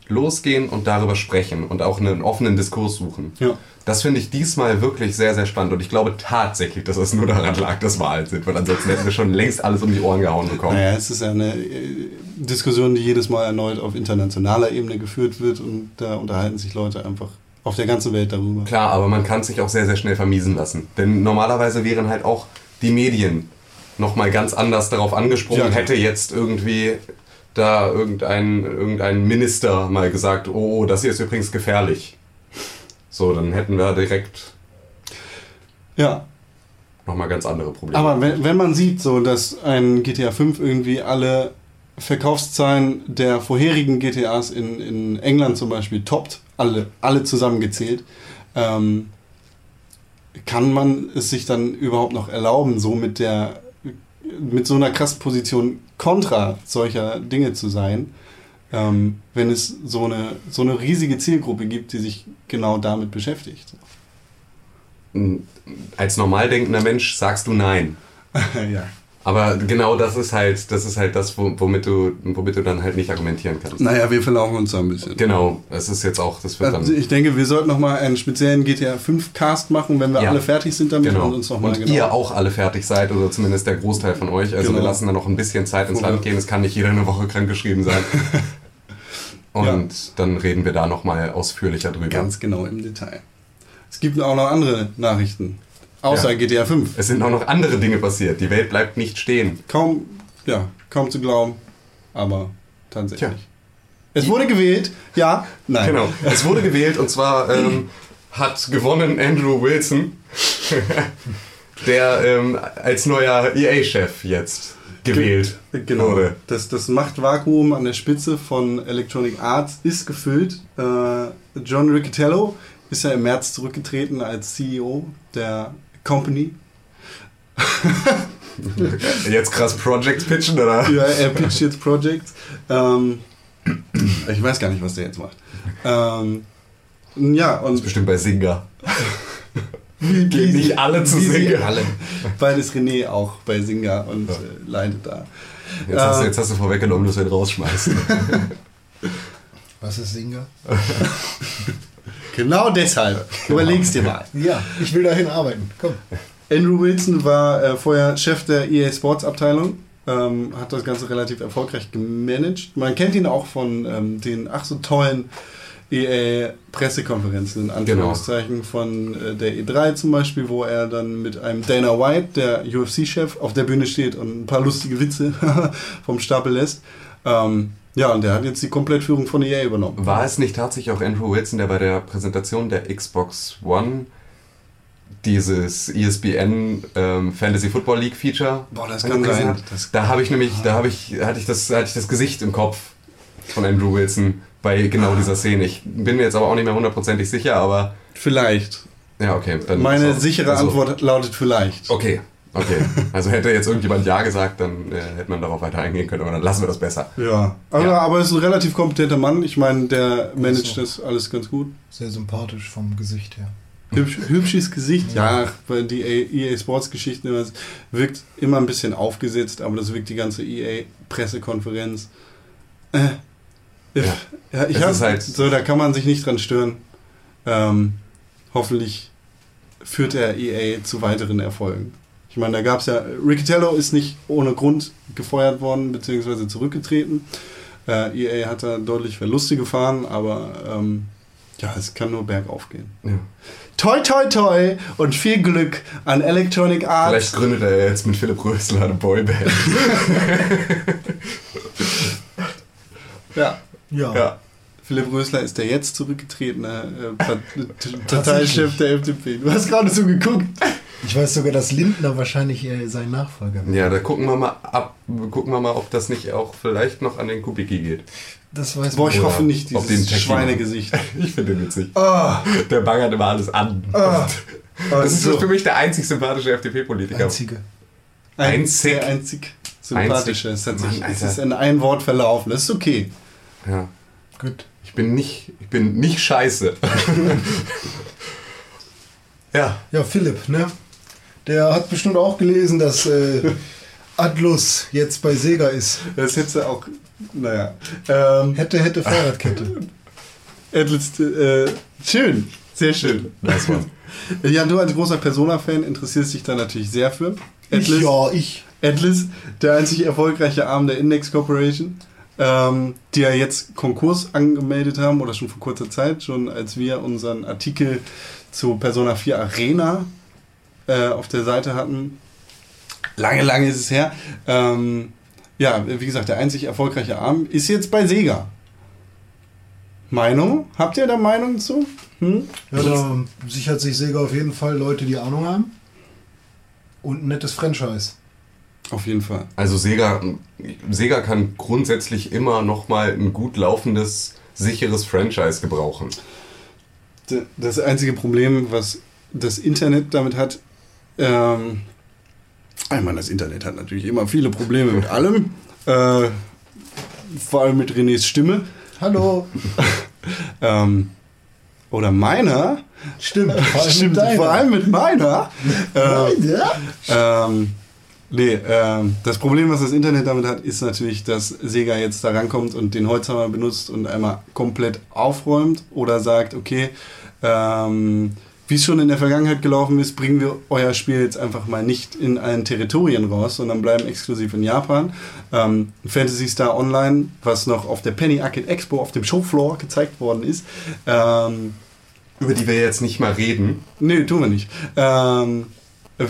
losgehen und darüber sprechen und auch einen offenen Diskurs suchen. Ja. Das finde ich diesmal wirklich sehr, sehr spannend und ich glaube tatsächlich, dass es nur daran lag, dass wir alt sind, weil ansonsten hätten wir schon längst alles um die Ohren gehauen bekommen. Naja, es ist ja eine äh, Diskussion, die jedes Mal erneut auf internationaler Ebene geführt wird und da unterhalten sich Leute einfach auf der ganzen Welt darüber. Klar, aber man kann sich auch sehr, sehr schnell vermiesen lassen. Denn normalerweise wären halt auch die Medien nochmal ganz anders darauf angesprungen, Ja. hätte jetzt irgendwie da irgendein, irgendein Minister mal gesagt, oh, oh, das hier ist übrigens gefährlich. So, dann hätten wir direkt Ja, nochmal ganz andere Probleme. aber wenn, wenn man sieht, so dass ein GTA 5 irgendwie alle Verkaufszahlen der vorherigen GTAs in, in England zum Beispiel toppt, alle, alle zusammengezählt, ähm, kann man es sich dann überhaupt noch erlauben, so mit der mit so einer krassen Position kontra solcher Dinge zu sein, ähm, wenn es so eine, so eine riesige Zielgruppe gibt, die sich genau damit beschäftigt. Als normal denkender Mensch sagst du nein. ja. Aber genau das ist halt, das ist halt das, wo- womit du, womit du dann halt nicht argumentieren kannst. Naja, wir verlaufen uns da ein bisschen. Genau, es ist jetzt auch, das wird Also dann. ich denke, wir sollten nochmal einen speziellen GTA 5 Cast machen, wenn wir Ja. alle fertig sind damit Genau. und uns nochmal und genau. ihr auch alle fertig seid, oder zumindest der Großteil von euch. Also Genau. wir lassen da noch ein bisschen Zeit ins Land gehen. Es kann nicht jeder eine Woche krankgeschrieben sein. Und Ja. dann reden wir da nochmal ausführlicher drüber. Ganz genau im Detail. Es gibt auch noch andere Nachrichten. Außer Ja. GTA 5. Es sind auch noch andere Dinge passiert. Die Welt bleibt nicht stehen. Kaum, ja, kaum zu glauben, aber tatsächlich. Tja. Es wurde gewählt, ja, nein. Genau. Es wurde gewählt und zwar ähm, hat gewonnen Andrew Wilson, der ähm, als neuer EA-Chef jetzt gewählt Genau. wurde. Das, das Machtvakuum an der Spitze von Electronic Arts ist gefüllt. Äh, John Riccitello ist ja im März zurückgetreten als CEO der Company. Jetzt krass Project pitchen, oder? Ja, er pitcht jetzt Projects. Ähm, ich weiß gar nicht, was der jetzt macht. Ähm, ja, und Bestimmt bei Singer. wie, Gehen nicht alle zu Singer. alle. Weil ist René auch bei Singer und äh, leidet da. Jetzt, hast du, Äh, jetzt hast du vorweggenommen, dass wir ihn rausschmeißen. Was ist Singer? Genau deshalb. Überleg's dir mal. Ja, ich will dahin arbeiten. Komm. Andrew Wilson war äh, vorher Chef der EA Sports Abteilung, ähm, hat das Ganze relativ erfolgreich gemanagt. Man kennt ihn auch von ähm, den ach so tollen EA Pressekonferenzen, in Anführungszeichen, von äh, der E3 zum Beispiel, wo er dann mit einem Dana White, der UFC-Chef, auf der Bühne steht und ein paar lustige Witze vom Stapel lässt. Ähm, ja, und der hat jetzt die Komplettführung von EA übernommen. War es nicht tatsächlich auch Andrew Wilson, der bei der Präsentation der Xbox One dieses ESPN ähm, Fantasy Football League Feature Boah, das kann sein. hat? Das- da habe ich nämlich, da habe ich, hatte ich das, hatte ich das Gesicht im Kopf von Andrew Wilson bei genau dieser Szene. Ich bin mir jetzt aber auch nicht mehr hundertprozentig sicher, aber Vielleicht. ja, okay. Meine sichere Also, Antwort lautet vielleicht. Okay, okay. Also hätte jetzt irgendjemand Ja gesagt, dann äh, hätte man darauf weiter eingehen können, aber dann lassen wir das besser. Ja, aber, Ja. aber er ist ein relativ kompetenter Mann. Ich meine, der managt so. das alles ganz gut. Sehr sympathisch vom Gesicht her. Hübsch, hübsches Gesicht, ja, weil die EA Sports Geschichten immer- wirkt immer ein bisschen aufgesetzt, aber das wirkt die ganze EA Pressekonferenz. Äh, ja. ja, ich Es hab, halt- so, da kann man sich nicht dran stören. Ähm, hoffentlich führt der EA zu weiteren Erfolgen. Ich meine, da gab es ja, Riccitello ist nicht ohne Grund gefeuert worden, beziehungsweise zurückgetreten. Äh, EA hat da deutlich Verluste gefahren, aber ähm, ja, es kann nur bergauf gehen. Ja. Toi, toi, toi und viel Glück an Electronic Vielleicht Arts. gründet er jetzt mit Philipp Rösler eine Boyband. Ja. Ja. ja. Philipp Rösler ist der jetzt zurückgetretene äh, Part- Parteichef der FDP. Du hast gerade so geguckt. Ich weiß sogar, dass Lindner wahrscheinlich äh, sein Nachfolger wird. Ja, da gucken wir mal ab, gucken wir mal, ob das nicht auch vielleicht noch an den Kubicki geht. Das weiß Boah, man. ich hoffe nicht, auf den dieses Schweinegesicht. Ich finde den witzig. Ah, Der bangert immer alles an. ah. Das ist so. für mich der einzig sympathische FDP-Politiker. Einzige. Einzig. Der einzig sympathische. Einzig. Es, hat sich, Mann, es ist in ein Wort verlaufen. Das ist okay. Ja. Gut. Ich bin nicht, ich bin nicht scheiße. ja. Ja, Philipp, ne? Der hat bestimmt auch gelesen, dass äh, Atlus jetzt bei Sega ist. Das hättest du auch. Naja. Ähm, Hätte, hätte Fahrradkette. Atlas, äh, schön. Sehr schön. Das war's. Ja, du als großer Persona-Fan interessierst dich da natürlich sehr für. Ich, Atlas, ja, ich. Atlas, der einzig erfolgreiche Arm der Index Corporation, ähm, die ja jetzt Konkurs angemeldet haben oder schon vor kurzer Zeit, schon als wir unseren Artikel zu Persona 4 Arena äh, auf der Seite hatten. Lange, lange ist es her. Ähm, ja, wie gesagt, der einzig erfolgreiche Arm ist jetzt bei Sega. Meinung? Habt ihr da Meinung zu? Hm? Ja, da sichert sich Sega auf jeden Fall Leute, die Ahnung haben. Und ein nettes Franchise. Auf jeden Fall. Also Sega, Sega kann grundsätzlich immer noch mal ein gut laufendes, sicheres Franchise gebrauchen. Das einzige Problem, was das Internet damit hat, ähm, ich meine, das Internet hat natürlich immer viele Probleme mit allem, äh, vor allem mit Renés Stimme. Hallo. Ähm, oder meiner. Stimmt. Vor allem Stimmt, mit vor allem mit meiner. Ähm, ähm, nee, ähm, das Problem, was das Internet damit hat, ist natürlich, dass Sega jetzt da rankommt und den Holzhammer benutzt und einmal komplett aufräumt oder sagt, okay, ähm, wie es schon in der Vergangenheit gelaufen ist, bringen wir euer Spiel jetzt einfach mal nicht in allen Territorien raus, sondern bleiben exklusiv in Japan. Ähm, Fantasy Star Online, was noch auf der Penny Arcade Expo auf dem Showfloor gezeigt worden ist, ähm, Über die wir jetzt nicht mal reden. Nee, tun wir nicht. Ähm,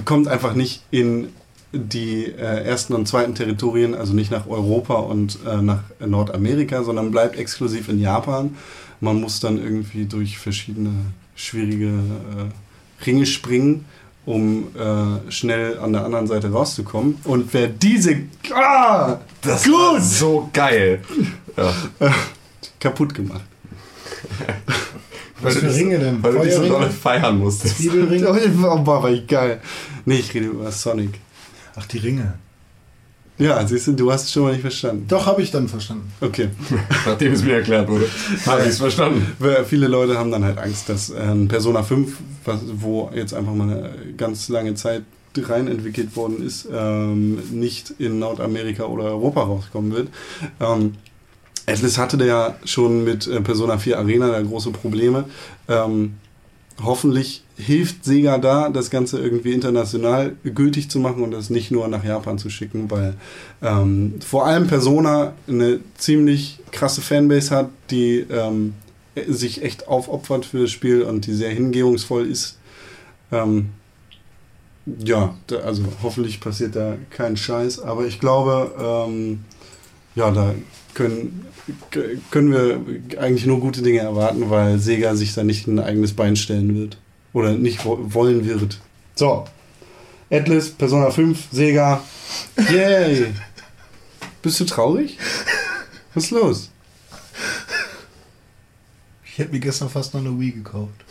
kommt einfach nicht in die äh, ersten und zweiten Territorien, also nicht nach Europa und äh, nach Nordamerika, sondern bleibt exklusiv in Japan. Man muss dann irgendwie durch verschiedene schwierige äh, Ringe springen, um äh, schnell an der anderen Seite rauszukommen. Und wer diese ah, Das gut war so geil. Ja. kaputt gemacht. Was für Ringe denn? Weil du dich so Feuerringe? doll feiern musstest. Zwiebelringe? Oh, war aber geil. Nee, ich rede über Sonic. Ach, die Ringe. Ja, siehst du, du hast es schon mal nicht verstanden. Doch, habe ich dann verstanden. Okay. Nachdem es mir erklärt wurde, habe ich es verstanden. Weil Viele Leute haben dann halt Angst, dass ähm, Persona 5, was, wo jetzt einfach mal eine ganz lange Zeit rein entwickelt worden ist, ähm, nicht in Nordamerika oder Europa rauskommen wird. Ähm, Atlas hatte da ja schon mit äh, Persona 4 Arena da große Probleme. Ähm, hoffentlich hilft Sega da, das Ganze irgendwie international gültig zu machen und das nicht nur nach Japan zu schicken, weil ähm, vor allem Persona eine ziemlich krasse Fanbase hat, die ähm, sich echt aufopfert für das Spiel und die sehr hingebungsvoll ist. Ähm, ja, also hoffentlich passiert da kein Scheiß, aber ich glaube, ähm, ja, da können, können wir eigentlich nur gute Dinge erwarten, weil Sega sich da nicht ein eigenes Bein stellen wird. Oder nicht wo wollen wird. So. Atlas, Persona 5, Sega. Yay! Bist du traurig? Was ist los? Ich hätte mir gestern fast noch eine Wii gekauft.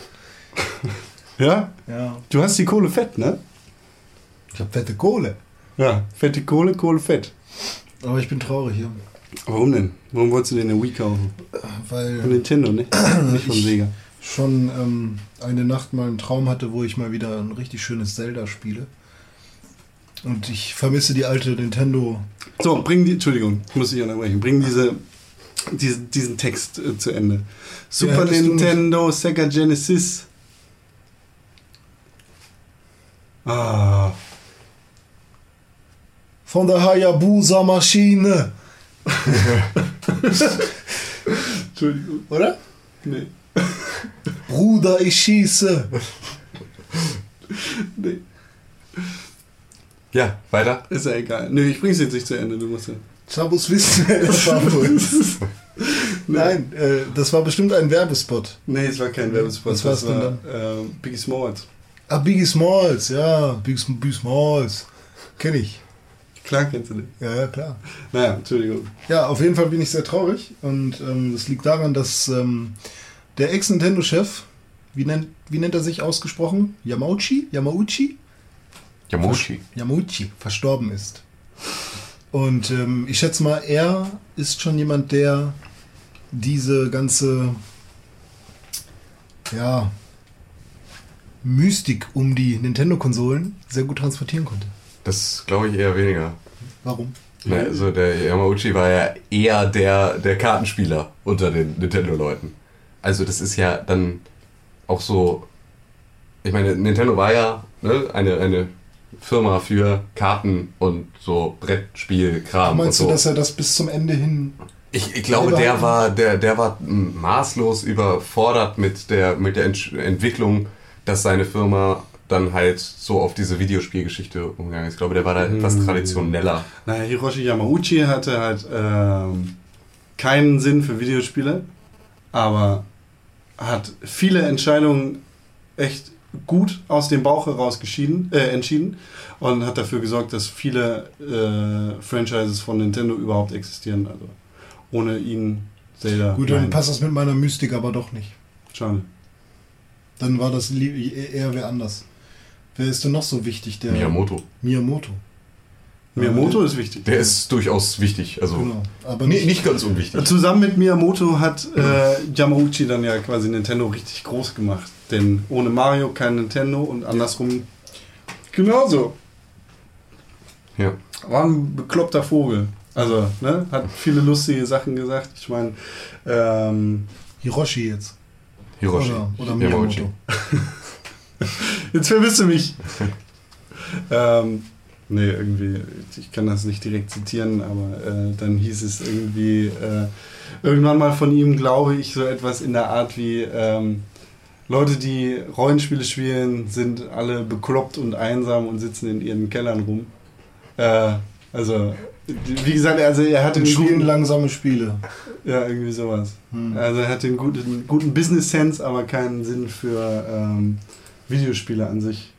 Ja? Ja. Du hast die Kohle fett, ne? Ich habe fette Kohle. Ja. Fette Kohle, Kohle fett. Aber ich bin traurig, ja. Warum denn? Warum wolltest du dir eine Wii kaufen? Von Weil Nintendo, nicht? nicht von Sega. Schon ähm, eine Nacht mal einen Traum hatte, wo ich mal wieder ein richtig schönes Zelda spiele. Und ich vermisse die alte Nintendo. So, bring die, Entschuldigung, ich muss dich unterbrechen. Bring diese, diese, diesen Text äh, zu Ende. Super nicht- Nintendo, Sega Genesis. Ah, Von der Hayabusa-Maschine. Entschuldigung. Oder? Nee. Bruder, ich schieße. nee. Ja, weiter. Ist ja egal. Nee, ich bring's jetzt nicht zu Ende. Du musst ja. Chabus wissen, wer das war wohl. Nein, äh, das war bestimmt ein Werbespot. Nee, es war kein Werbespot. Was war's das denn war ähm, Biggie Smalls. Ah, Biggie Smalls, ja. Biggie, Biggie Smalls. Kenn ich. Klar kennst du den. Ja, ja, klar. Naja, Entschuldigung. Ja, auf jeden Fall bin ich sehr traurig. Und ähm, das liegt daran, dass ähm, der Ex-Nintendo-Chef wie nennt, wie nennt er sich ausgesprochen? Yamauchi? Yamauchi? Yamoshi. Yamauchi verstorben ist. Und ähm, ich schätze mal, er ist schon jemand, der diese ganze ja, Mystik um die Nintendo-Konsolen sehr gut transportieren konnte. Das glaube ich eher weniger. Warum? Na, also der Yamauchi war ja eher der, der Kartenspieler unter den Nintendo-Leuten. Also das ist ja dann auch so. Ich meine, Nintendo war ja ne, eine, eine Firma für Karten und so Brettspielkram und Meinst so. du, dass er das bis zum Ende hin Ich, ich glaube, der war, der, der war maßlos überfordert mit der, mit der Ent Entwicklung, dass seine Firma dann halt so auf diese Videospielgeschichte umgegangen ist. Ich glaube, der war da etwas traditioneller. Naja, Hiroshi Yamauchi hatte halt ähm, keinen Sinn für Videospiele, aber hat viele Entscheidungen echt gut aus dem Bauch heraus geschieden, äh, entschieden und hat dafür gesorgt, dass viele äh, Franchises von Nintendo überhaupt existieren. Also ohne ihn Zelda. Gut, dann nein. passt das mit meiner Mystik aber doch nicht. Schade. Dann war das eher wer anders. Wer ist denn noch so wichtig? Der Miyamoto. Miyamoto. Miyamoto ist wichtig. Der ist durchaus wichtig. Also Genau. Aber nee, nicht, nicht ganz unwichtig. Zusammen mit Miyamoto hat äh, Yamauchi dann ja quasi Nintendo richtig groß gemacht. Denn ohne Mario kein Nintendo und andersrum genauso. Ja. War ein bekloppter Vogel. Also, ne, hat viele lustige Sachen gesagt. Ich meine, ähm, Hiroshi jetzt. Hiroshi. Oder, oder. Miyamoto. jetzt vermisst du mich. ähm, nee, irgendwie, ich kann das nicht direkt zitieren, aber äh, dann hieß es irgendwie äh, irgendwann mal von ihm, glaube ich, so etwas in der Art wie ähm, Leute, die Rollenspiele spielen, sind alle bekloppt und einsam und sitzen in ihren Kellern rum. Äh, also, wie gesagt, also er einen spielen guten, langsame Spiele. ja, irgendwie sowas. Hm. Also er hatte einen guten, guten Business Sense, aber keinen Sinn für ähm, Videospiele an sich.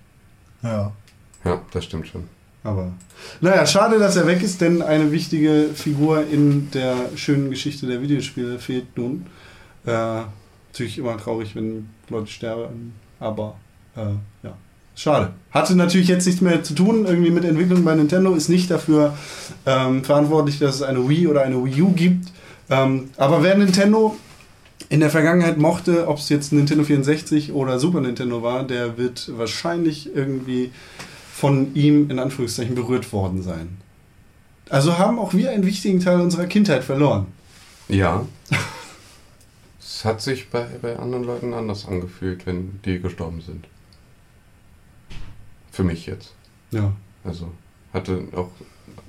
Ja. Ja, das stimmt schon. Aber naja, schade, dass er weg ist, denn eine wichtige Figur in der schönen Geschichte der Videospiele fehlt nun. Äh, natürlich immer traurig, wenn Leute sterben, aber äh, ja, schade. Hatte natürlich jetzt nichts mehr zu tun, irgendwie mit Entwicklung bei Nintendo, ist nicht dafür ähm, verantwortlich, dass es eine Wii oder eine Wii U gibt. Ähm, aber wer Nintendo in der Vergangenheit mochte, ob es jetzt Nintendo 64 oder Super Nintendo war, der wird wahrscheinlich irgendwie von ihm in Anführungszeichen berührt worden sein. Also haben auch wir einen wichtigen Teil unserer Kindheit verloren. Ja. Es hat sich bei, bei anderen Leuten anders angefühlt, wenn die gestorben sind. Für mich jetzt. Ja. Also hatte auch,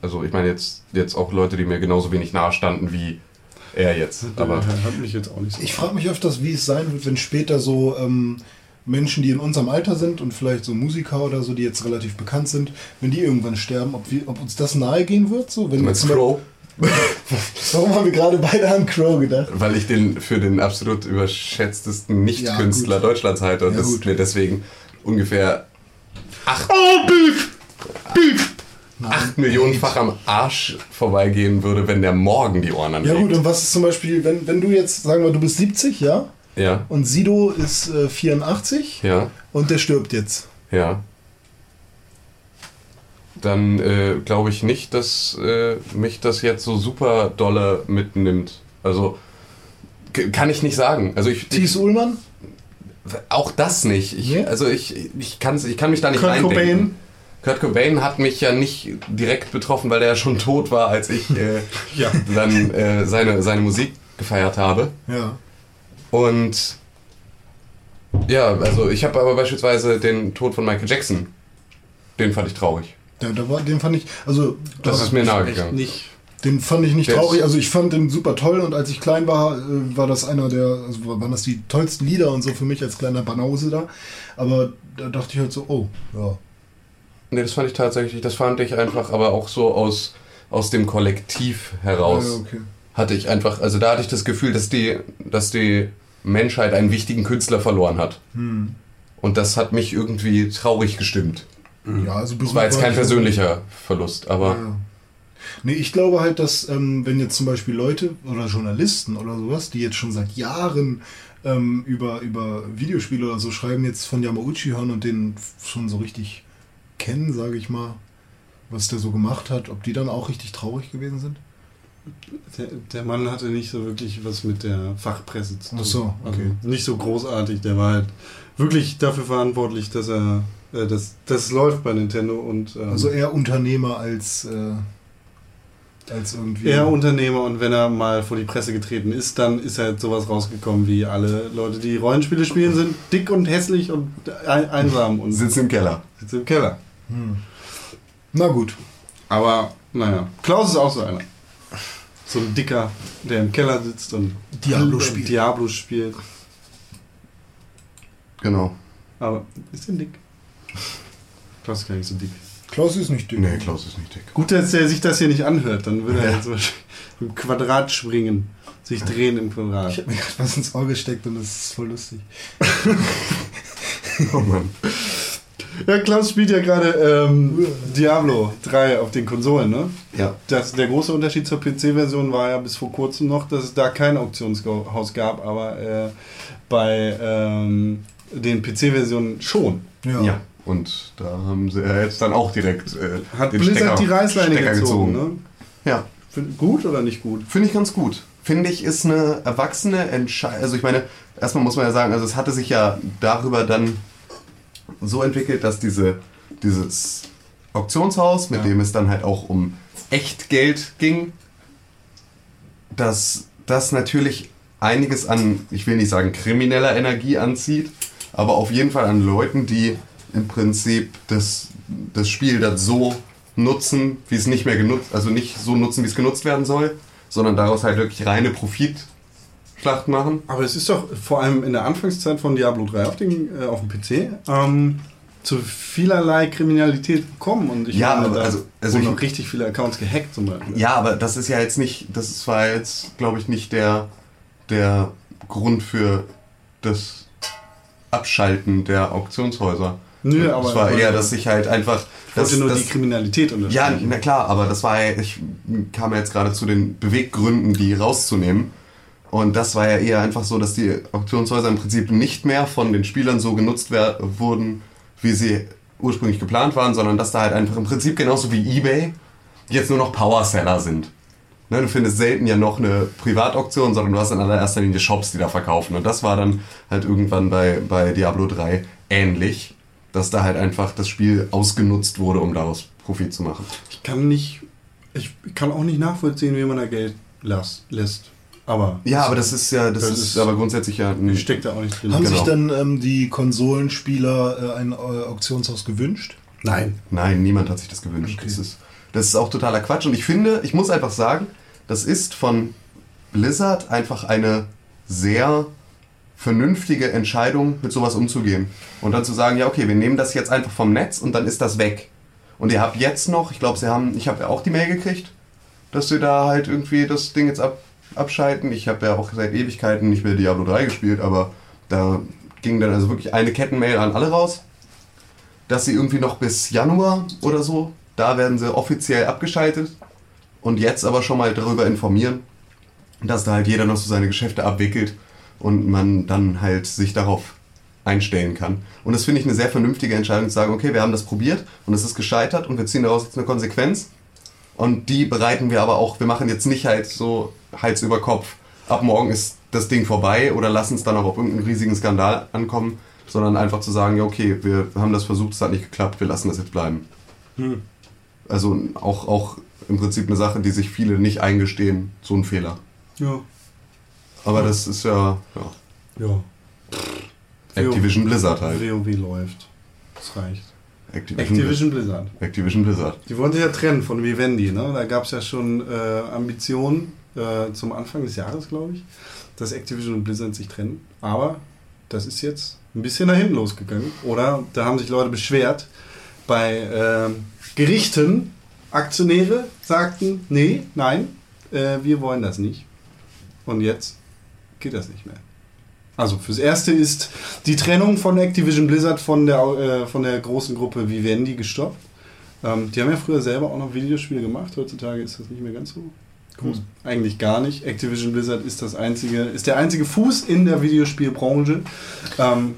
also ich meine jetzt, jetzt auch Leute, die mir genauso wenig nahe standen wie er jetzt. Aber Aber hat mich jetzt auch nicht so. Ich frage mich öfters, wie es sein wird, wenn später so ähm, Menschen, die in unserem Alter sind und vielleicht so Musiker oder so, die jetzt relativ bekannt sind, wenn die irgendwann sterben, ob, wir, ob uns das nahe gehen wird? So, wenn du jetzt meinst Crow? Warum haben wir gerade beide an Crow gedacht? Weil ich den für den absolut überschätztesten Nicht-Künstler Ja, Deutschlands halte und Ja, das mir deswegen ungefähr Oh, Beef! Beef! acht Millionenfach am Arsch vorbeigehen würde, wenn der morgen die Ohren Ja anlegt. gut, und was ist zum Beispiel, wenn, wenn du jetzt, sagen wir, du bist 70, ja? Ja, Und Sido ist äh, 84 ja, und der stirbt jetzt. ja. Dann äh, glaube ich nicht, dass äh, mich das jetzt so super dolle mitnimmt. Also kann ich nicht sagen. Also ich, Thies Ullmann? auch das nicht. Ich, Nee? Also ich, ich, kann's, ich kann mich da nicht Kurt reindenken. Cobain? Kurt Cobain hat mich ja nicht direkt betroffen, weil der ja schon tot war, als ich äh, Ja. dann äh, seine, seine Musik gefeiert habe. Ja. Und ja, also ich habe aber beispielsweise den Tod von Michael Jackson, den fand ich traurig. ja da war, den fand ich, also Das da- ist mir nahe Echt gegangen. nicht. Den fand ich nicht traurig. Also ich fand den super toll und als ich klein war, äh, war das einer der, also waren das die tollsten Lieder und so für mich als kleiner Banause da. Aber da dachte ich halt so, oh, ja. Nee, das fand ich tatsächlich, das fand ich einfach, aber auch so aus, aus dem Kollektiv heraus. Ja, okay. Hatte ich einfach, also da hatte ich das Gefühl, dass die, dass die Menschheit einen wichtigen Künstler verloren hat. Hm. Und das hat mich irgendwie traurig gestimmt. Ja, also Das war jetzt kein persönlicher Verlust, aber Ja. Nee, ich glaube halt, dass ähm, wenn jetzt zum Beispiel Leute oder Journalisten oder sowas, die jetzt schon seit Jahren ähm, über, über Videospiele oder so schreiben, jetzt von Yamauchi hören und den schon so richtig kennen, sage ich mal, was der so gemacht hat, ob die dann auch richtig traurig gewesen sind? Der, der Mann hatte nicht so wirklich was mit der Fachpresse zu tun. Ach so, okay. Also nicht so großartig. Der war halt wirklich dafür verantwortlich, dass er äh, dass das läuft bei Nintendo und ähm, Also eher Unternehmer als, äh, als irgendwie. eher Unternehmer und wenn er mal vor die Presse getreten ist, dann ist halt sowas rausgekommen wie alle Leute, die Rollenspiele spielen, sind dick und hässlich und ein, einsam und Sitzt im Keller. sitzen im Keller. Na gut. Aber naja, Klaus ist auch so einer. So ein Dicker, der im Keller sitzt und Diablo spielt. Diablo spielt. Genau. Aber ist der dick? Klaus ist gar nicht so dick. Klaus ist nicht dick. Nee, Klaus ist nicht dick. Gut, dass er sich das hier nicht anhört, dann würde er Ja. jetzt wahrscheinlich im Quadrat springen, sich drehen im Quadrat. Ich habe mir gerade was ins Ohr gesteckt und das ist voll lustig. Oh Mann. Ja, Klaus spielt ja gerade ähm, Diablo 3 auf den Konsolen, ne? Ja. Das, der große Unterschied zur PC-Version war ja bis vor kurzem noch, dass es da kein Auktionshaus gab, aber äh, bei ähm, den PC-Versionen schon. Ja. Ja. Und da haben sie ja jetzt dann auch direkt äh, Hat den Blizzard Stecker- die Reißleine Stecker gezogen, ne? Ja. Find- Gut oder nicht gut? Finde ich ganz gut. Finde ich, ist eine erwachsene Entscheidung. Also ich meine, erstmal muss man ja sagen, also es hatte sich ja darüber dann so entwickelt, dass diese, dieses Auktionshaus, mit Ja. dem es dann halt auch um Echtgeld ging, dass das natürlich einiges an, ich will nicht sagen krimineller Energie anzieht, aber auf jeden Fall an Leuten, die im Prinzip das, das Spiel dann so nutzen, wie es nicht mehr genutzt, also nicht so nutzen, wie es genutzt werden soll, sondern daraus halt wirklich reine Profitschlacht machen. Aber es ist doch vor allem in der Anfangszeit von Diablo 3 auf, den, äh, auf dem PC ähm, zu vielerlei Kriminalität gekommen. Und ich Ja, meine, da also- also wurden ich- auch richtig viele Accounts gehackt zum Beispiel. Ja, aber das ist ja jetzt nicht, das war jetzt, glaube ich, nicht der, der Grund für das Abschalten der Auktionshäuser. Nö, aber- es war eher, dass sich halt einfach. Ich wollte dass- nur dass- die Kriminalität Ja, unterstreichen. na klar, aber das war ja, ich kam ja jetzt gerade zu den Beweggründen, die rauszunehmen. Und das war ja eher einfach so, dass die Auktionshäuser im Prinzip nicht mehr von den Spielern so genutzt wurden, wie sie ursprünglich geplant waren, sondern dass da halt einfach im Prinzip genauso wie eBay jetzt nur noch Powerseller sind. Ne, du findest selten ja noch eine Privatauktion, sondern du hast in allererster Linie Shops, die da verkaufen. Und das war dann halt irgendwann bei, bei Diablo 3 ähnlich, dass da halt einfach das Spiel ausgenutzt wurde, um daraus Profit zu machen. Ich kann nicht, ich kann auch nicht nachvollziehen, wie man da Geld las, lässt. Aber Ja, aber das ist ja, das, Das ist, ist- aber grundsätzlich ja ein, steckt da auch nicht drin. Haben Genau. sich dann ähm, die Konsolenspieler äh, ein äh, Auktionshaus gewünscht? Nein. Nein, niemand hat sich das gewünscht. Okay. Das, ist, das ist auch totaler Quatsch. Und ich finde, ich muss einfach sagen, das ist von Blizzard einfach eine sehr vernünftige Entscheidung, mit sowas umzugehen. Und dann zu sagen, ja, okay, wir nehmen das jetzt einfach vom Netz und dann ist das weg. Und ihr habt jetzt noch, ich glaube, sie haben, ich habe ja auch die Mail gekriegt, dass sie da halt irgendwie das Ding jetzt ab, abschalten. Ich habe ja auch seit Ewigkeiten nicht mehr Diablo 3 gespielt, aber da ging dann also wirklich eine Kettenmail an alle raus dass sie irgendwie noch bis Januar oder so, da werden sie offiziell abgeschaltet und jetzt aber schon mal darüber informieren, dass da halt jeder noch so seine Geschäfte abwickelt und man dann halt sich darauf einstellen kann. Und das finde ich eine sehr vernünftige Entscheidung zu sagen, okay, wir haben das probiert und es ist gescheitert und wir ziehen daraus jetzt eine Konsequenz und die bereiten wir aber auch, wir machen jetzt nicht halt so Hals über Kopf, ab morgen ist das Ding vorbei oder lassen es dann auch auf irgendeinen riesigen Skandal ankommen, sondern einfach zu sagen, ja okay, wir haben das versucht, es hat nicht geklappt, wir lassen das jetzt bleiben. Also auch, auch im Prinzip eine Sache, die sich viele nicht eingestehen, so ein Fehler. Ja. Aber das ist ja, ja Ja. Activision Blizzard halt. WoW läuft. Das reicht. Activision, Activision Blizzard. Activision Blizzard. Die wollte ja trennen von Vivendi, ne? Da gab es ja schon äh, Ambitionen äh, zum Anfang des Jahres, glaube ich, dass Activision und Blizzard sich trennen. Aber das ist jetzt ein bisschen nach hinten losgegangen. Oder da haben sich Leute beschwert bei ähm, Gerichten. Aktionäre sagten, nee, nein, äh, wir wollen das nicht. Und jetzt geht das nicht mehr. Also fürs Erste ist die Trennung von Activision Blizzard von der, äh, von der großen Gruppe Vivendi gestoppt. Ähm, die haben ja früher selber auch noch Videospiele gemacht. Heutzutage ist das nicht mehr ganz so Groß, eigentlich gar nicht. Activision Blizzard ist das einzige, ist der einzige Fuß in der Videospielbranche. Ähm,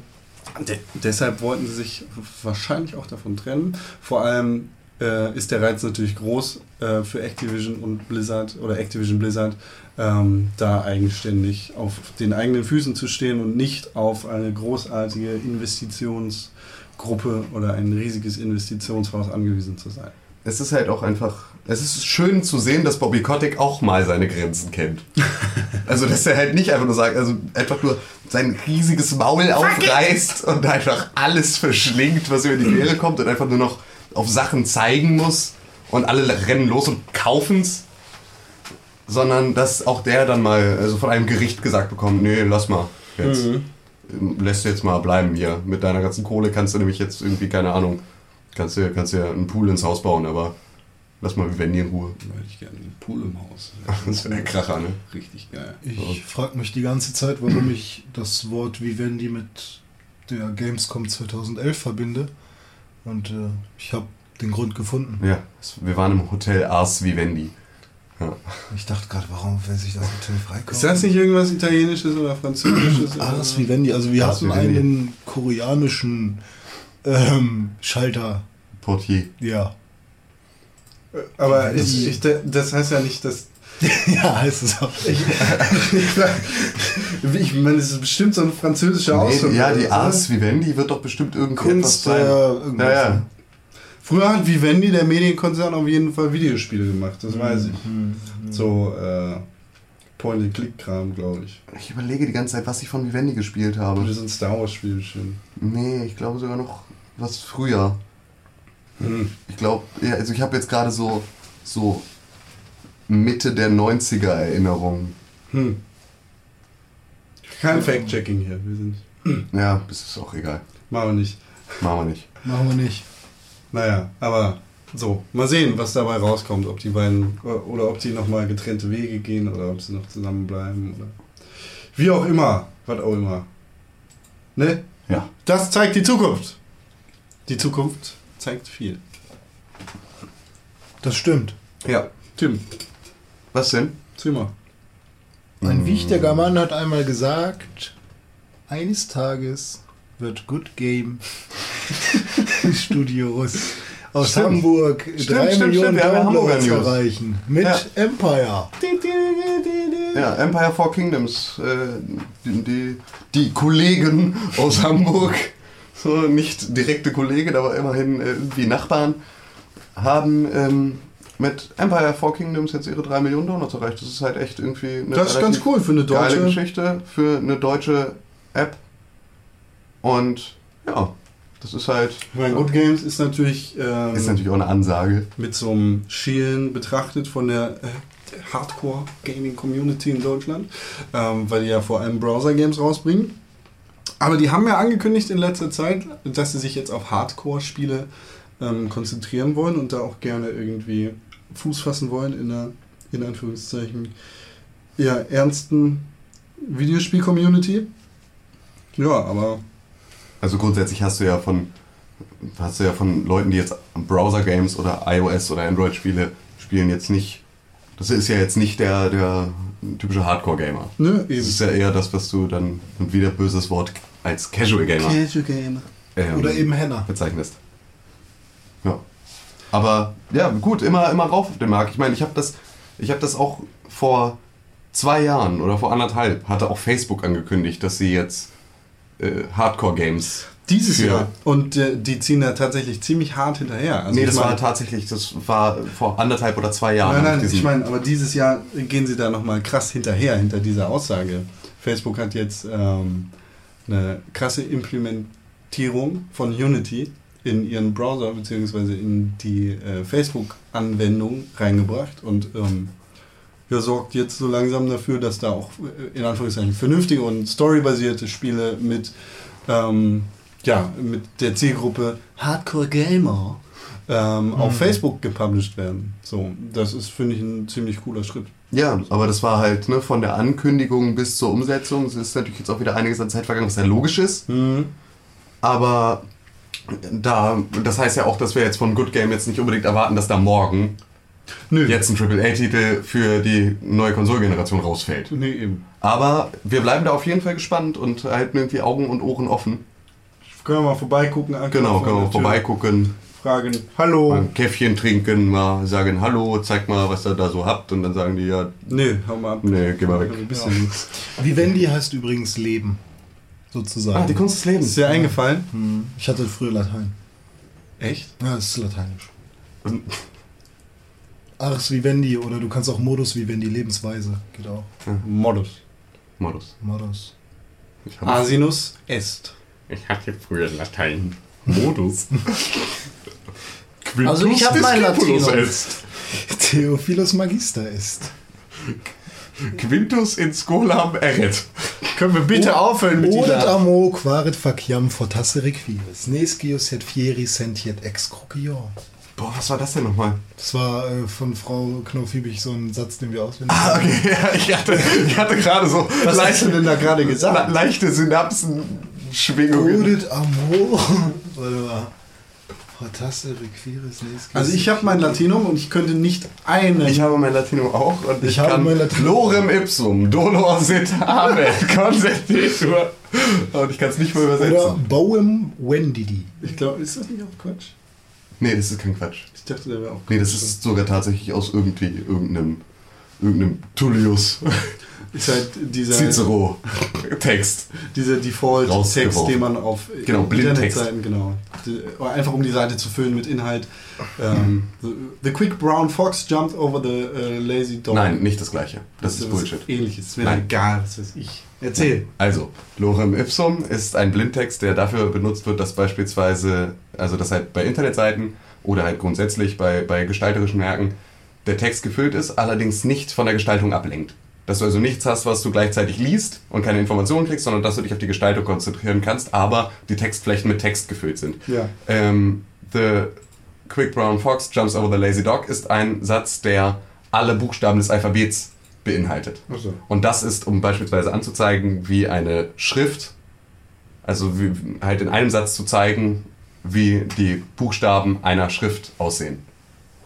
de deshalb wollten sie sich wahrscheinlich auch davon trennen. Vor allem äh, ist der Reiz natürlich groß äh, für Activision und Blizzard oder Activision Blizzard, ähm, da eigenständig auf den eigenen Füßen zu stehen und nicht auf eine großartige Investitionsgruppe oder ein riesiges Investitionshaus angewiesen zu sein. Es ist halt auch einfach, es ist schön zu sehen, dass Bobby Kotick auch mal seine Grenzen kennt. Also, dass er halt nicht einfach nur sagt, also einfach nur sein riesiges Maul aufreißt und einfach alles verschlingt, was über die Quere kommt und einfach nur noch auf Sachen zeigen muss und alle rennen los und kaufen's. Sondern dass auch der dann mal also von einem Gericht gesagt bekommt, nee, lass mal jetzt. Lässt jetzt mal bleiben hier. Mit deiner ganzen Kohle kannst du nämlich jetzt irgendwie, keine Ahnung, kannst du kannst dir einen Pool ins Haus bauen, aber lass mal Vivendi in Ruhe. Da hätte ich gerne einen Pool im Haus. Das wäre der Kracher, ne? Richtig geil. Ich frage mich die ganze Zeit, warum ich das Wort Vivendi mit der Gamescom 2011 verbinde. Und äh, ich habe den Grund gefunden. Ja, wir waren im Hotel Ars Vivendi. Ja. Ich dachte gerade, warum will sich das Hotel freikaufen? Ist das nicht irgendwas Italienisches oder Französisches? Ars Vivendi. Also wir Ars hatten Vivendi. einen koreanischen ähm, Schalter. Portier. Ja. Aber ich, ich, das heißt ja nicht, dass. ja, heißt es auch. Ich, ich meine, es ist bestimmt so ein französischer Ausdruck. Nee, ja, die. Ars Vivendi wird doch bestimmt irgendetwas Kunst, sein. äh, irgendwas. ja, ja. Früher hat Vivendi, der Medienkonzern, auf jeden Fall Videospiele gemacht, das weiß ich. So äh, Point-and-Click-Kram, glaube ich. Ich überlege die ganze Zeit, was ich von Vivendi gespielt habe. so ein Star Wars-Spiel bestimmt. Nee, ich glaube sogar noch was früher. Hm. Ich glaube, ja, also ich habe jetzt gerade so, so Mitte der 90er Erinnerungen. Hm. Kein Fact-Checking hier. Wir sind. Ja, das ist auch egal. Machen wir nicht. Machen wir nicht. Machen wir nicht. Naja, aber so. Mal sehen, was dabei rauskommt. Ob die beiden. Oder ob die nochmal getrennte Wege gehen oder ob sie noch zusammenbleiben. Oder wie auch immer. Was auch immer. Ne? Ja. Das zeigt die Zukunft. Die Zukunft zeigt viel. Das stimmt. Ja. Tim, Was denn? Zimmer. Ein wichtiger Mann hat einmal gesagt, eines Tages wird Good Game Studios aus Stimmt. Hamburg Stimmt, drei stimmt, Millionen Downloads erreichen. Mit Ja. Empire. Ja, Empire Four Kingdoms. Äh, die, die, die Kollegen aus Hamburg, so nicht direkte Kollegen, aber immerhin äh, irgendwie Nachbarn, haben ähm, mit Empire Four Kingdoms jetzt ihre 3 Millionen Downloads erreicht. Das ist halt echt irgendwie eine Das ist ganz cool für eine geile deutsche. Geschichte, für eine deutsche App. Und ja, das ist halt. Ich meine, Good Games ist natürlich, ähm, Ist natürlich auch eine Ansage. mit so einem Schielen betrachtet von der äh, Hardcore-Gaming-Community in Deutschland, ähm, weil die ja vor allem Browser-Games rausbringen. Aber die haben ja angekündigt in letzter Zeit, dass sie sich jetzt auf Hardcore-Spiele ähm, konzentrieren wollen und da auch gerne irgendwie Fuß fassen wollen in einer, in Anführungszeichen, ja, ernsten Videospiel-Community. Ja, aber Also grundsätzlich hast du ja von hast du ja von Leuten, die jetzt Browser-Games oder iOS oder Android-Spiele spielen, jetzt nicht. Das ist ja jetzt nicht der, der typische Hardcore-Gamer. ne, Das ist ja eher das, was du dann und wieder böses Wort als Casual-Gamer Casual Gamer. ähm, Oder eben Henna. bezeichnest. Ja. Aber ja, gut, immer, immer rauf auf den Markt. Ich meine, ich habe das, ich hab das auch vor zwei Jahren oder vor anderthalb hatte auch Facebook angekündigt, dass sie jetzt äh, Hardcore-Games. Dieses für- Jahr. Und äh, die ziehen da tatsächlich ziemlich hart hinterher. Also nee, ich das war tatsächlich, das war vor anderthalb oder zwei Jahren. Nein, nein, diesen- ich meine, aber dieses Jahr gehen sie da nochmal krass hinterher, hinter dieser Aussage. Facebook hat jetzt ähm, eine krasse Implementierung von Unity in ihren Browser bzw. in die äh, Facebook-Anwendung reingebracht und ähm, ja, sorgt jetzt so langsam dafür, dass da auch äh, in Anführungszeichen vernünftige und storybasierte Spiele mit, ähm, ja, mit der Zielgruppe Hardcore Gamer ähm, auf Facebook gepublished werden. So, das ist, finde ich, ein ziemlich cooler Schritt. Ja, aber das war halt ne, von der Ankündigung bis zur Umsetzung. Es ist natürlich jetzt auch wieder einiges an Zeit vergangen, was ja logisch ist. Aber da, das heißt ja auch, dass wir jetzt von Good Game jetzt nicht unbedingt erwarten, dass da morgen Nö. jetzt ein AAA-Titel für die neue Konsolgeneration rausfällt. Nee, eben. Aber wir bleiben da auf jeden Fall gespannt und halten irgendwie Augen und Ohren offen. Können wir mal vorbeigucken. Genau, können wir Tür, vorbeigucken, Fragen. Hallo. mal ein Käffchen trinken, mal sagen Hallo, zeig mal, was ihr da so habt. Und dann sagen die ja, Nee, hau mal ab. nee, geh mal weg. Bisschen. Vivendi heißt übrigens Leben. Sozusagen. Ah, die Kunst des Lebens. Ist dir eingefallen? ich hatte früher Latein. Echt? Ja, das ist lateinisch. Ars Vivendi oder du kannst auch Modus Vivendi, Lebensweise. Geht auch. Modus. Modus. Modus. Hab, Asinus est. ich hatte früher Latein. Modus. Also ich hab des mein Quintus Latinum. est. Theophilus Magister ist. Quintus in Scholam eret. Können wir bitte aufhören mit dieser... amo quaret faciam fortasse requiris. Nescius et fieri sentiet ex crocior. Boah, was war das denn nochmal? Das war äh, von Frau Knaufhiebig so ein Satz, den wir auswendig Ah, okay, ja, ich hatte, ich hatte gerade so Was hast du denn da gerade gesagt? le- leichte Synapsen-Schwingungen. Odet amo. Warte mal. Fortasse requiris. Also ich habe mein Latinum und ich könnte nicht einen... Ich habe mein Latinum auch und ich, Ich habe kann mein Latinum. Lorem ipsum, dolor sit amen, consentitur. Und ich kann es nicht mal Oder übersetzen. Boem Wendidi. Ich glaube, ist das nicht auch Quatsch? Nee, das ist kein Quatsch. Ich dachte, der wäre auch Nee, das ist sogar tatsächlich aus irgendwie irgendeinem, irgendeinem Tullius Ist halt dieser, Cicero Text. dieser Default-Text, den man auf Genau. Internetseiten, genau. Einfach um die Seite zu füllen mit Inhalt. Ähm, the, the quick brown fox jumped over the uh, lazy dog. Nein, nicht das gleiche. Das ist was Bullshit. Ähnliches. Ist mir Nein. egal, was weiß ich. Erzähl. Also, Lorem Ipsum ist ein Blindtext, der dafür benutzt wird, dass beispielsweise, also dass halt bei Internetseiten oder halt grundsätzlich bei, bei gestalterischen Werken der Text gefüllt ist, allerdings nicht von der Gestaltung ablenkt. Dass du also nichts hast, was du gleichzeitig liest und keine Informationen kriegst, sondern dass du dich auf die Gestaltung konzentrieren kannst, aber die Textflächen mit Text gefüllt sind. Ja. Ähm, the Quick Brown Fox jumps over the lazy dog ist ein Satz, der alle Buchstaben des Alphabets beinhaltet. So. Und das ist, um beispielsweise anzuzeigen, wie eine Schrift, also wie, halt in einem Satz zu zeigen, wie die Buchstaben einer Schrift aussehen.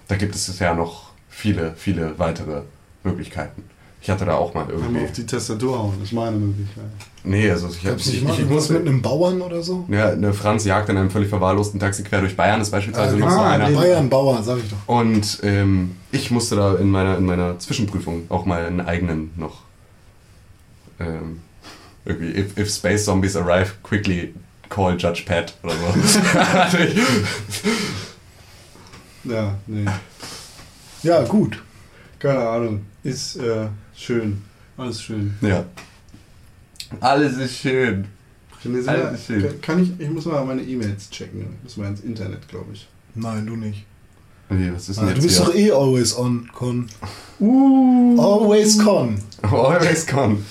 Da gibt es ja noch viele, viele weitere Möglichkeiten. Ich hatte da auch mal Einmal irgendwie. auf die Tastatur hauen, das ist meine Möglichkeit. Nee, also ich, hab, Gab's ich, nicht ich, ich muss mit einem Bauern oder so? ja, eine Franz jagt in einem völlig verwahrlosten Taxi quer durch Bayern, ist beispielsweise noch so ah, einer. nee. Bayern, Bauer, sag ich doch. Und ähm, ich musste da in meiner, in meiner Zwischenprüfung auch mal einen eigenen noch. Ähm, irgendwie, if, if space zombies arrive, quickly call Judge Pat oder so. Ja, nee. Ja, gut. Keine Ahnung. Ist äh, schön. Alles schön. ja. Alles ist schön. René, Alles wir- schön. Kann ich, ich muss mal meine E-Mails checken. Ich muss mal ins Internet, glaube ich. Nein, du nicht. Nee, was ist denn Ah, jetzt du bist hier? doch eh always on, Con. Uh. Always con. Always con.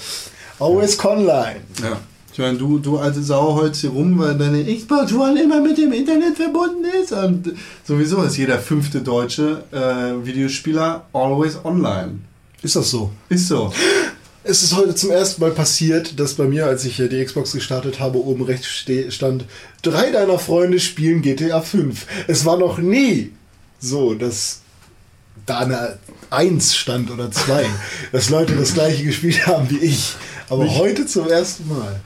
Always conline. Ja. Ich meine, du, du alte Sau holst hier rum, weil deine Xbox One immer mit dem Internet verbunden ist. Und sowieso ist jeder fünfte deutsche äh, Videospieler always online. Ist das so? Ist so. Es ist heute zum ersten Mal passiert, dass bei mir, als ich äh, die Xbox gestartet habe, oben rechts stand, drei deiner Freunde spielen GTA 5. Es war noch nie so, dass da eine 1 stand oder 2, dass Leute das gleiche gespielt haben wie ich. Aber Nicht. heute zum ersten Mal.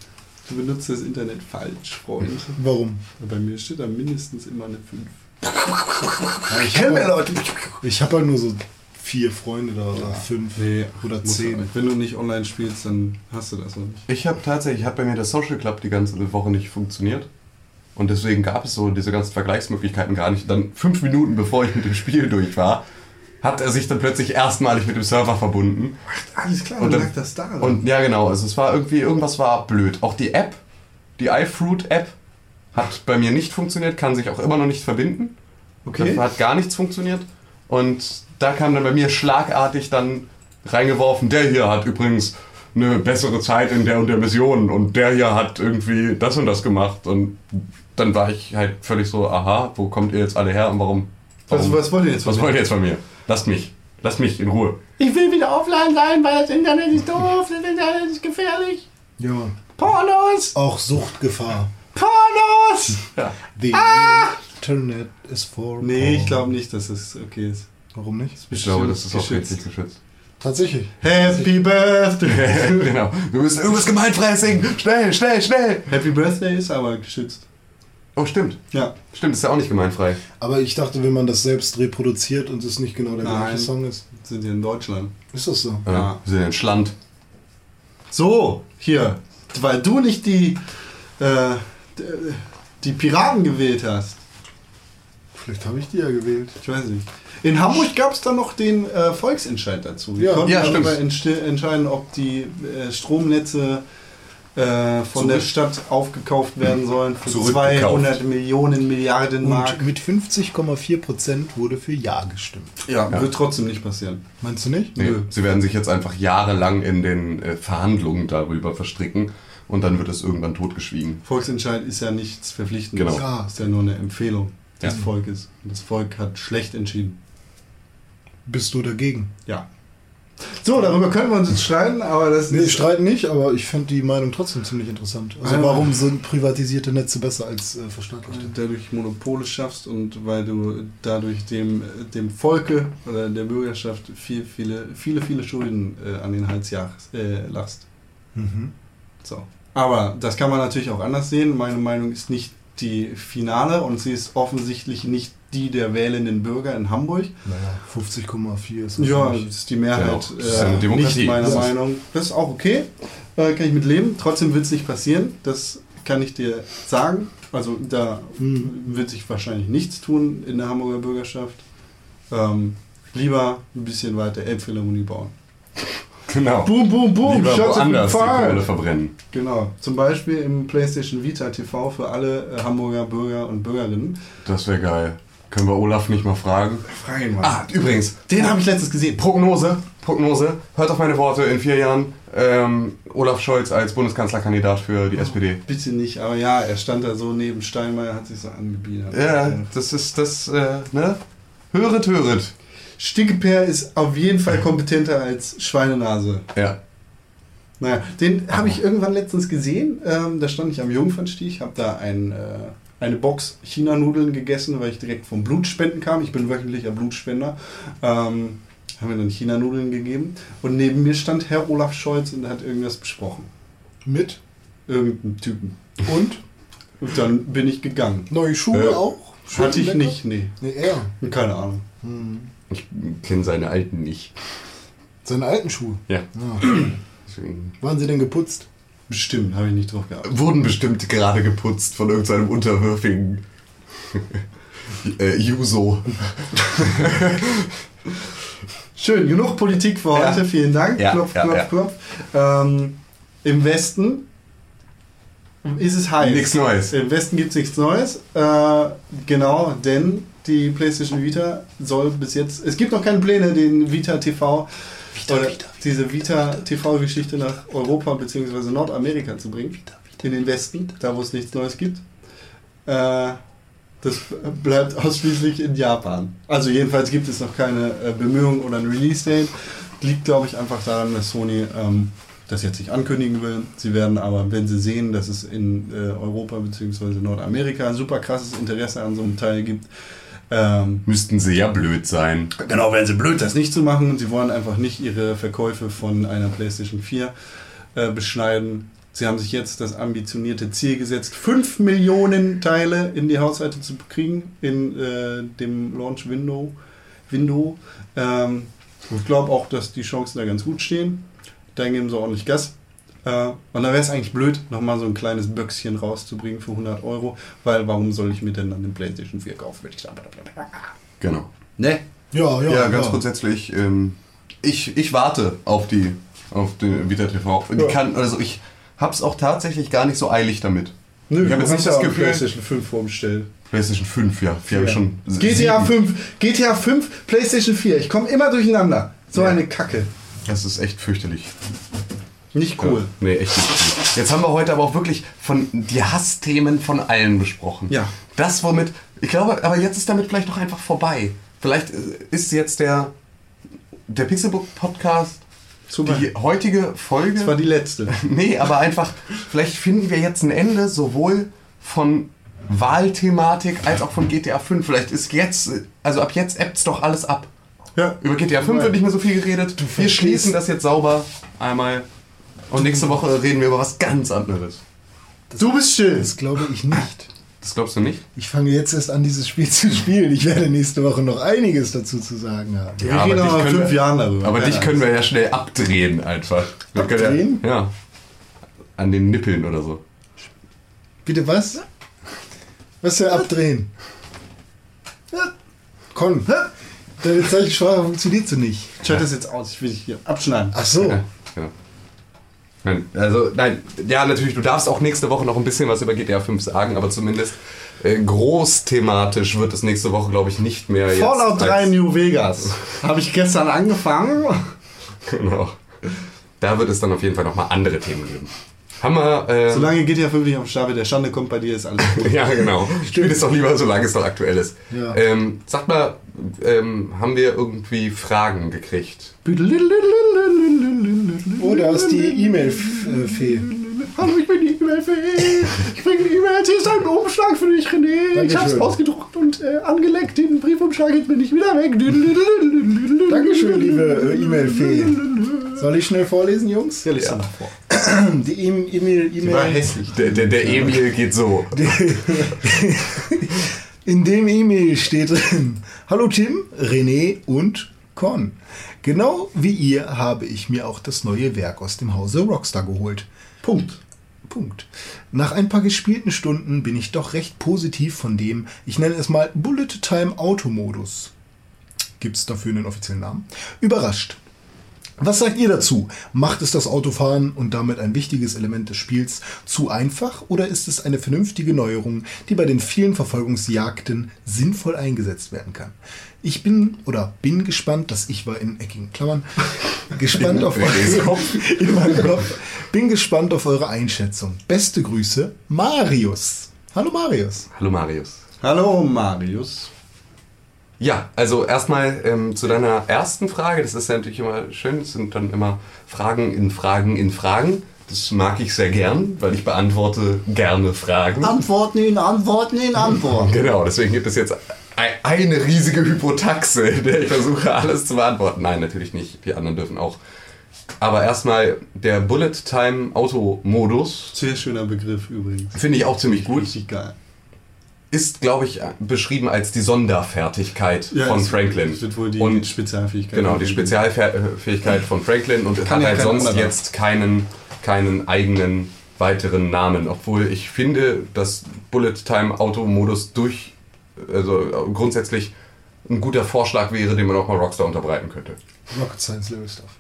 Du benutzt das Internet falsch, Freund. Warum? Bei mir steht da mindestens immer eine 5. Ich kenne Leute. Ich habe halt nur so vier Freunde da oder fünf oder muss zehn. Wenn du nicht online spielst, dann hast du das noch nicht. Ich habe tatsächlich, hat bei mir der Social Club die ganze Woche nicht funktioniert. Und deswegen gab es so diese ganzen Vergleichsmöglichkeiten gar nicht. Dann fünf Minuten bevor ich mit dem Spiel durch war, hat er sich dann plötzlich erstmalig mit dem Server verbunden. Alles klar, Und dann lag das da. Und ja, genau, also es war irgendwie, irgendwas war blöd. Auch die App, die iFruit-App, hat bei mir nicht funktioniert, kann sich auch immer noch nicht verbinden. okay. Da hat gar nichts funktioniert. Und da kam dann bei mir schlagartig dann reingeworfen, der hier hat übrigens eine bessere Zeit in der und der Mission und der hier hat irgendwie das und das gemacht. Und dann war ich halt völlig so, aha, wo kommt ihr jetzt alle her und warum? Was, warum was wollt ihr jetzt? von was mir? wollt ihr jetzt von mir? Lasst mich. Lasst mich in Ruhe. Ich will wieder offline sein, weil das Internet ist doof, das Internet ist gefährlich. Ja. Pornos! Auch Suchtgefahr. Pornos! Ja. The Internet is for Nee, ich porn. glaube nicht, dass es okay ist. Warum nicht? Ich glaube, das ist auch rechtlich geschützt. Tatsächlich. Happy Birthday! genau. Wir müssen irgendwas gemeinfrei singen. Schnell, schnell, schnell. Happy Birthday ist aber geschützt. Oh, stimmt. Ja. Stimmt, ist ja auch nicht gemeinfrei. Aber ich dachte, wenn man das selbst reproduziert und es nicht genau der Nein. gleiche Song ist. Sind wir in Deutschland. Ist das so? Ja. Ja. Wir sind in Schland. So, hier. Weil du nicht die, äh, die Piraten gewählt hast. Vielleicht habe ich die ja gewählt. Ich weiß nicht. In Hamburg gab es dann noch den äh, Volksentscheid dazu. Die Ja. konnten Ja, darüber entscheiden, ob die äh, Stromnetze äh, von der Zurück- Stadt aufgekauft werden sollen für Zurückgekauft. 200 Millionen Milliarden Mark. Und mit 50,4 Prozent wurde für Ja gestimmt. Ja, Ja. wird trotzdem nicht passieren. Meinst du nicht? Nee, Nö. sie werden sich jetzt einfach jahrelang in den äh, Verhandlungen darüber verstricken und dann wird es irgendwann totgeschwiegen. Volksentscheid ist ja nichts Verpflichtendes. Genau. Ja. Ist ja nur eine Empfehlung des Ja. Volkes. Und das Volk hat schlecht entschieden. Bist du dagegen? Ja. So, darüber können wir uns jetzt streiten, aber das Nee, ist. streiten nicht, aber ich finde die Meinung trotzdem ziemlich interessant. Also Ja. warum sind privatisierte Netze besser als äh, verstaatlichte? dadurch Monopole schaffst und weil du dadurch dem, dem Volke oder der Bürgerschaft viel, viele, viele, viele Schulden äh, an den Hals jagst, äh, lachst. Mhm. So. Aber das kann man natürlich auch anders sehen. Meine Meinung ist nicht die finale und sie ist offensichtlich nicht die der wählenden Bürger in Hamburg. Naja, 50,4 ist Ja, das ist die Mehrheit. Genau. Das ist äh, Demokratie. Nicht meiner Ja. Meinung. Das ist auch okay. Äh, kann ich mit leben. Trotzdem wird es nicht passieren. Das kann ich dir sagen. Also da Mhm. wird sich wahrscheinlich nichts tun in der Hamburger Bürgerschaft. Ähm, lieber ein bisschen weiter Elbphilharmonie bauen. Genau. Boom, boom, boom. Lieber Shots woanders die. Kohle verbrennen. Genau. Zum Beispiel im PlayStation Vita TV für alle äh, Hamburger Bürger und Bürgerinnen. Das wäre geil. Können wir Olaf nicht mal fragen? Freien Mann. Ah, übrigens, Den habe ich letztens gesehen. Prognose, Prognose, hört auf meine Worte, in vier Jahren ähm, Olaf Scholz als Bundeskanzlerkandidat für die SPD. Bitte nicht, aber ja, er stand da so neben Steinmeier, hat sich so angebiedert. Ja, das ist das, äh, ne? Höret, höret. Stinkepeer ist auf jeden Fall kompetenter als Schweinenase. Ja. Naja, den habe ich irgendwann letztens gesehen. Ähm, da stand ich am Jungfernstieg, habe da ein, äh, eine Box China-Nudeln gegessen, weil ich direkt vom Blutspenden kam. Ich bin wöchentlicher Blutspender. Ähm, haben mir dann China-Nudeln gegeben. Und neben mir stand Herr Olaf Scholz und hat irgendwas besprochen. Mit Irgendeinen Typen. und Und dann bin ich gegangen. neue Schuhe Äh, auch? Schön Hatte ich lecker? nicht, nee. Nee, er. Keine Ahnung. Ich kenne seine alten nicht. Seine alten Schuhe. Ja. Ja. Deswegen. Waren sie denn geputzt? Bestimmt, habe ich nicht drauf geachtet. Wurden bestimmt gerade geputzt von irgendeinem unterwürfigen äh, Juso. Schön, genug Politik für Ja. heute. Vielen Dank. Ja, klopf, ja, klopf, ja. klopf. Ähm, Im Westen ist es heiß. Nichts Neues. Im Westen gibt es nichts Neues. Äh, genau, denn die PlayStation Vita soll bis jetzt. Es gibt noch keine Pläne, den Vita TV. oder diese Vita TV-Geschichte nach Europa bzw. Nordamerika zu bringen. In den Westen, da wo es nichts Neues gibt. Äh, das bleibt ausschließlich in Japan. Also jedenfalls gibt es noch keine äh, Bemühungen oder ein Release-Date. Liegt, glaube ich, einfach daran, dass Sony ähm, das jetzt nicht ankündigen will. Sie werden aber, wenn sie sehen, dass es in äh, Europa bzw. Nordamerika super krasses Interesse an so einem Teil gibt, ähm, Müssten sehr blöd sein. Genau, wären sie blöd, das nicht zu machen. Sie wollen einfach nicht ihre Verkäufe von einer PlayStation 4 äh, beschneiden. Sie haben sich jetzt das ambitionierte Ziel gesetzt, 5 Millionen Teile in die Haushalte zu kriegen in äh, dem Launch-Window. Window. Ähm, ich glaube auch, dass die Chancen da ganz gut stehen. Dann geben sie ordentlich Gas. Äh, und da wäre es eigentlich blöd, nochmal so ein kleines Böckschen rauszubringen für 100 Euro, weil warum soll ich mir denn dann den PlayStation 4 kaufen, würde ich sagen. Genau. Ne? Ja, ja. Ja, ganz grundsätzlich, ähm, ich, ich warte auf die auf den Vita TV. Die Ja. kann, also ich hab's auch tatsächlich gar nicht so eilig damit. Nö, Ich hab du jetzt nicht ja das Gefühl- PlayStation 5 vorbestellt. PlayStation 5, ja. Habe ich schon. GTA sieben. 5, GTA 5, PlayStation 4. Ich komme immer durcheinander. So Ja. eine Kacke. Das ist echt fürchterlich. Nicht cool. Ja. Nee, echt nicht cool. Jetzt haben wir heute aber auch wirklich von die Hassthemen von allen besprochen. Ja. Das, womit. Ich glaube, aber jetzt ist damit vielleicht doch einfach vorbei. Vielleicht äh, ist jetzt der, der Pixelbook Podcast Super. die heutige Folge. Das war die letzte. Nee, aber einfach, vielleicht finden wir jetzt ein Ende sowohl von Wahlthematik als auch von GTA 5. Vielleicht ist jetzt, also ab jetzt ebbt doch alles ab. Ja. Über GTA 5 wird nicht mehr so viel geredet. Wir schließen das jetzt sauber einmal. Und nächste Woche reden wir über was ganz anderes. Du bist still. Das glaube ich nicht. Das glaubst du nicht? Ich fange jetzt erst an, dieses Spiel zu spielen. Ich werde nächste Woche noch einiges dazu zu sagen haben. Wir reden noch in fünf Jahren darüber. Aber Ja, dich ja. können wir ja schnell abdrehen einfach. Wir Abdrehen? Ja, ja. An den Nippeln oder so. Bitte was? Was für abdrehen? Con, deine Zeichensprache funktioniert so nicht. Schalt das jetzt aus. Ich will dich hier abschneiden. Ach so. Ja, genau. Nein, also, nein, ja, natürlich, du darfst auch nächste Woche noch ein bisschen was über GTA 5 sagen, aber zumindest äh, groß thematisch wird es nächste Woche, glaube ich, nicht mehr jetzt. Fallout 3 als- New Vegas. Habe ich gestern angefangen. Genau. Da wird es dann auf jeden Fall nochmal andere Themen geben. Haben wir. Äh, Solange GTA 5 nicht den Stapel der Schande kommt, bei dir ist alles gut. ja, genau. Spiel es doch lieber, solange es noch aktuell ist. Ja. Ähm, sag mal, ähm, haben wir irgendwie Fragen gekriegt? Oh, da ist die E-Mail-Fee. Hallo, ich bin die E-Mail-Fee. Ich bringe die E-Mail. Hier ist ein Umschlag für dich, René. Ich hab's Dankeschön. ausgedruckt und äh, angeleckt. Den Briefumschlag jetzt bin ich wieder weg. Dankeschön, liebe äh, E-Mail-Fee. Soll ich schnell vorlesen, Jungs? Ja, lies doch mal vor. Die E- E-Mail, Die war E-Mail. hässlich. Der, der, der Emil geht so. In dem E-Mail steht drin: Hallo Tim, René und Con. Genau wie ihr habe ich mir auch das neue Werk aus dem Hause Rockstar geholt. Punkt. Punkt. Nach ein paar gespielten Stunden bin ich doch recht positiv von dem, ich nenne es mal Bullet Time Automodus. Gibt es dafür einen offiziellen Namen? Überrascht. Was sagt ihr dazu? Macht es das Autofahren und damit ein wichtiges Element des Spiels zu einfach oder ist es eine vernünftige Neuerung, die bei den vielen Verfolgungsjagden sinnvoll eingesetzt werden kann? Ich bin oder bin gespannt, dass ich war in eckigen Klammern gespannt auf eure, in meinem Kopf. Bin gespannt auf eure Einschätzung. Beste Grüße, Marius. Hallo Marius. Hallo Marius. Hallo, Marius. Ja, also erstmal ähm, zu deiner ersten Frage. Das ist ja natürlich immer schön. Es sind dann immer Fragen in Fragen in Fragen. Das mag ich sehr gern, weil ich beantworte gerne Fragen. Antworten in Antworten in Antworten. Genau, deswegen gibt es jetzt ei- eine riesige Hypotaxe, in der ich versuche, alles zu beantworten. Nein, natürlich nicht. Die anderen dürfen auch. Aber erstmal der Bullet Time Auto Modus Sehr schöner Begriff übrigens. finde ich auch ziemlich gut. Richtig geil. Ist, glaube ich, beschrieben als die Sonderfertigkeit Ja, von Franklin. Es wird wohl die und Spezialfähigkeit. genau, die Spezialfähigkeit von Franklin und es Kann hat ja halt sonst anderer. jetzt keinen, keinen eigenen weiteren Namen. Obwohl ich finde, dass Bullet Time Auto Modus durch, also grundsätzlich ein guter Vorschlag wäre, den man auch mal Rockstar unterbreiten könnte. Rocket Science Level Stuff.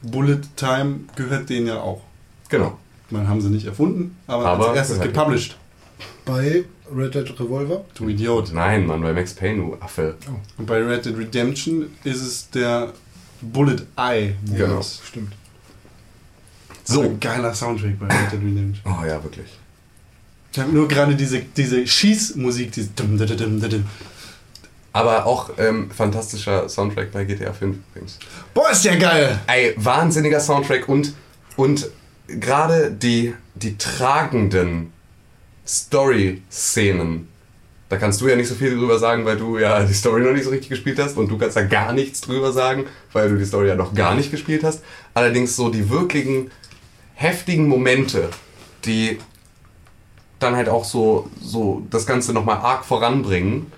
Bullet Time gehört denen ja auch. Genau. Man haben sie nicht erfunden, aber, Aber als erstes gepublished. Bei Red Dead Revolver. Du Idiot. Nein, Mann, bei Max Payne, du Affe. Und bei Red Dead Redemption ist es der Bullet Eye. Genau. Stimmt. So. Ein geiler Soundtrack bei Red Dead Redemption. Oh ja, wirklich. Ich habe nur gerade diese, diese Schießmusik, diese dum, dum, dum, dum, dum. Aber auch ähm, fantastischer Soundtrack bei GTA 5 übrigens. Boah, ist der geil! Ey, wahnsinniger Soundtrack und, und gerade die, die tragenden Story-Szenen, da kannst du ja nicht so viel drüber sagen, weil du ja die Story noch nicht so richtig gespielt hast und du kannst da gar nichts drüber sagen, weil du die Story ja noch gar nicht gespielt hast. Allerdings so die wirklichen heftigen Momente, die dann halt auch so, so das Ganze nochmal arg voranbringen,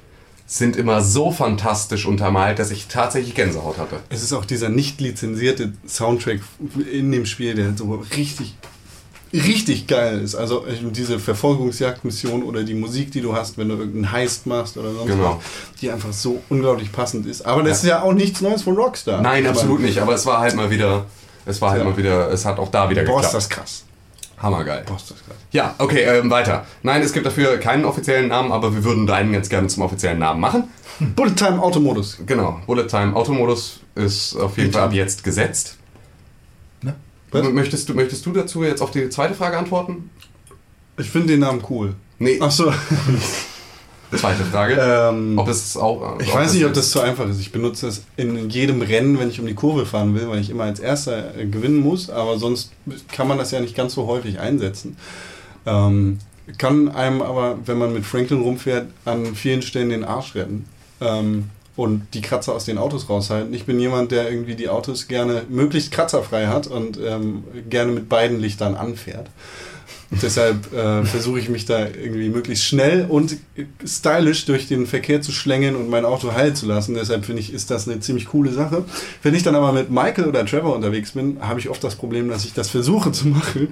sind immer so fantastisch untermalt, dass ich tatsächlich Gänsehaut hatte. Es ist auch dieser nicht lizenzierte Soundtrack in dem Spiel, der so richtig, richtig geil ist. Also diese Verfolgungsjagdmission oder die Musik, die du hast, wenn du irgendeinen Heist machst oder sonst Genau. was, die einfach so unglaublich passend ist. Aber das ist ja auch nichts Neues von Rockstar. Nein, Aber- absolut nicht. Aber es war halt mal wieder, es war halt Ja. mal wieder, es hat auch da wieder Boah, ist geklappt. das krass. Hammergeil. Boah, ist das krass. Ja, okay, ähm, weiter. Nein, es gibt dafür keinen offiziellen Namen, aber wir würden deinen ganz gerne zum offiziellen Namen machen. Bullet Time Automodus. Genau, Bullet Time Automodus ist auf jeden Fall ab jetzt gesetzt. Was? Möchtest du, möchtest du dazu jetzt auf die zweite Frage antworten? Ich finde den Namen cool. Nee, Ach so. zweite Frage. ähm, ob es auch. Ich weiß nicht, ob das zu einfach ist. Ich benutze es in jedem Rennen, wenn ich um die Kurve fahren will, weil ich immer als Erster äh, gewinnen muss. Aber sonst kann man das ja nicht ganz so häufig einsetzen. Ähm, kann einem aber, wenn man mit Franklin rumfährt, an vielen Stellen den Arsch retten. Ähm, und die Kratzer aus den Autos raushalten. Ich bin jemand, der irgendwie die Autos gerne möglichst kratzerfrei hat und ähm, gerne mit beiden Lichtern anfährt. Deshalb äh, versuche ich mich da irgendwie möglichst schnell und stylisch durch den Verkehr zu schlängeln und mein Auto heil zu lassen. Deshalb finde ich, ist das eine ziemlich coole Sache. Wenn ich dann aber mit Michael oder Trevor unterwegs bin, habe ich oft das Problem, dass ich das versuche zu machen,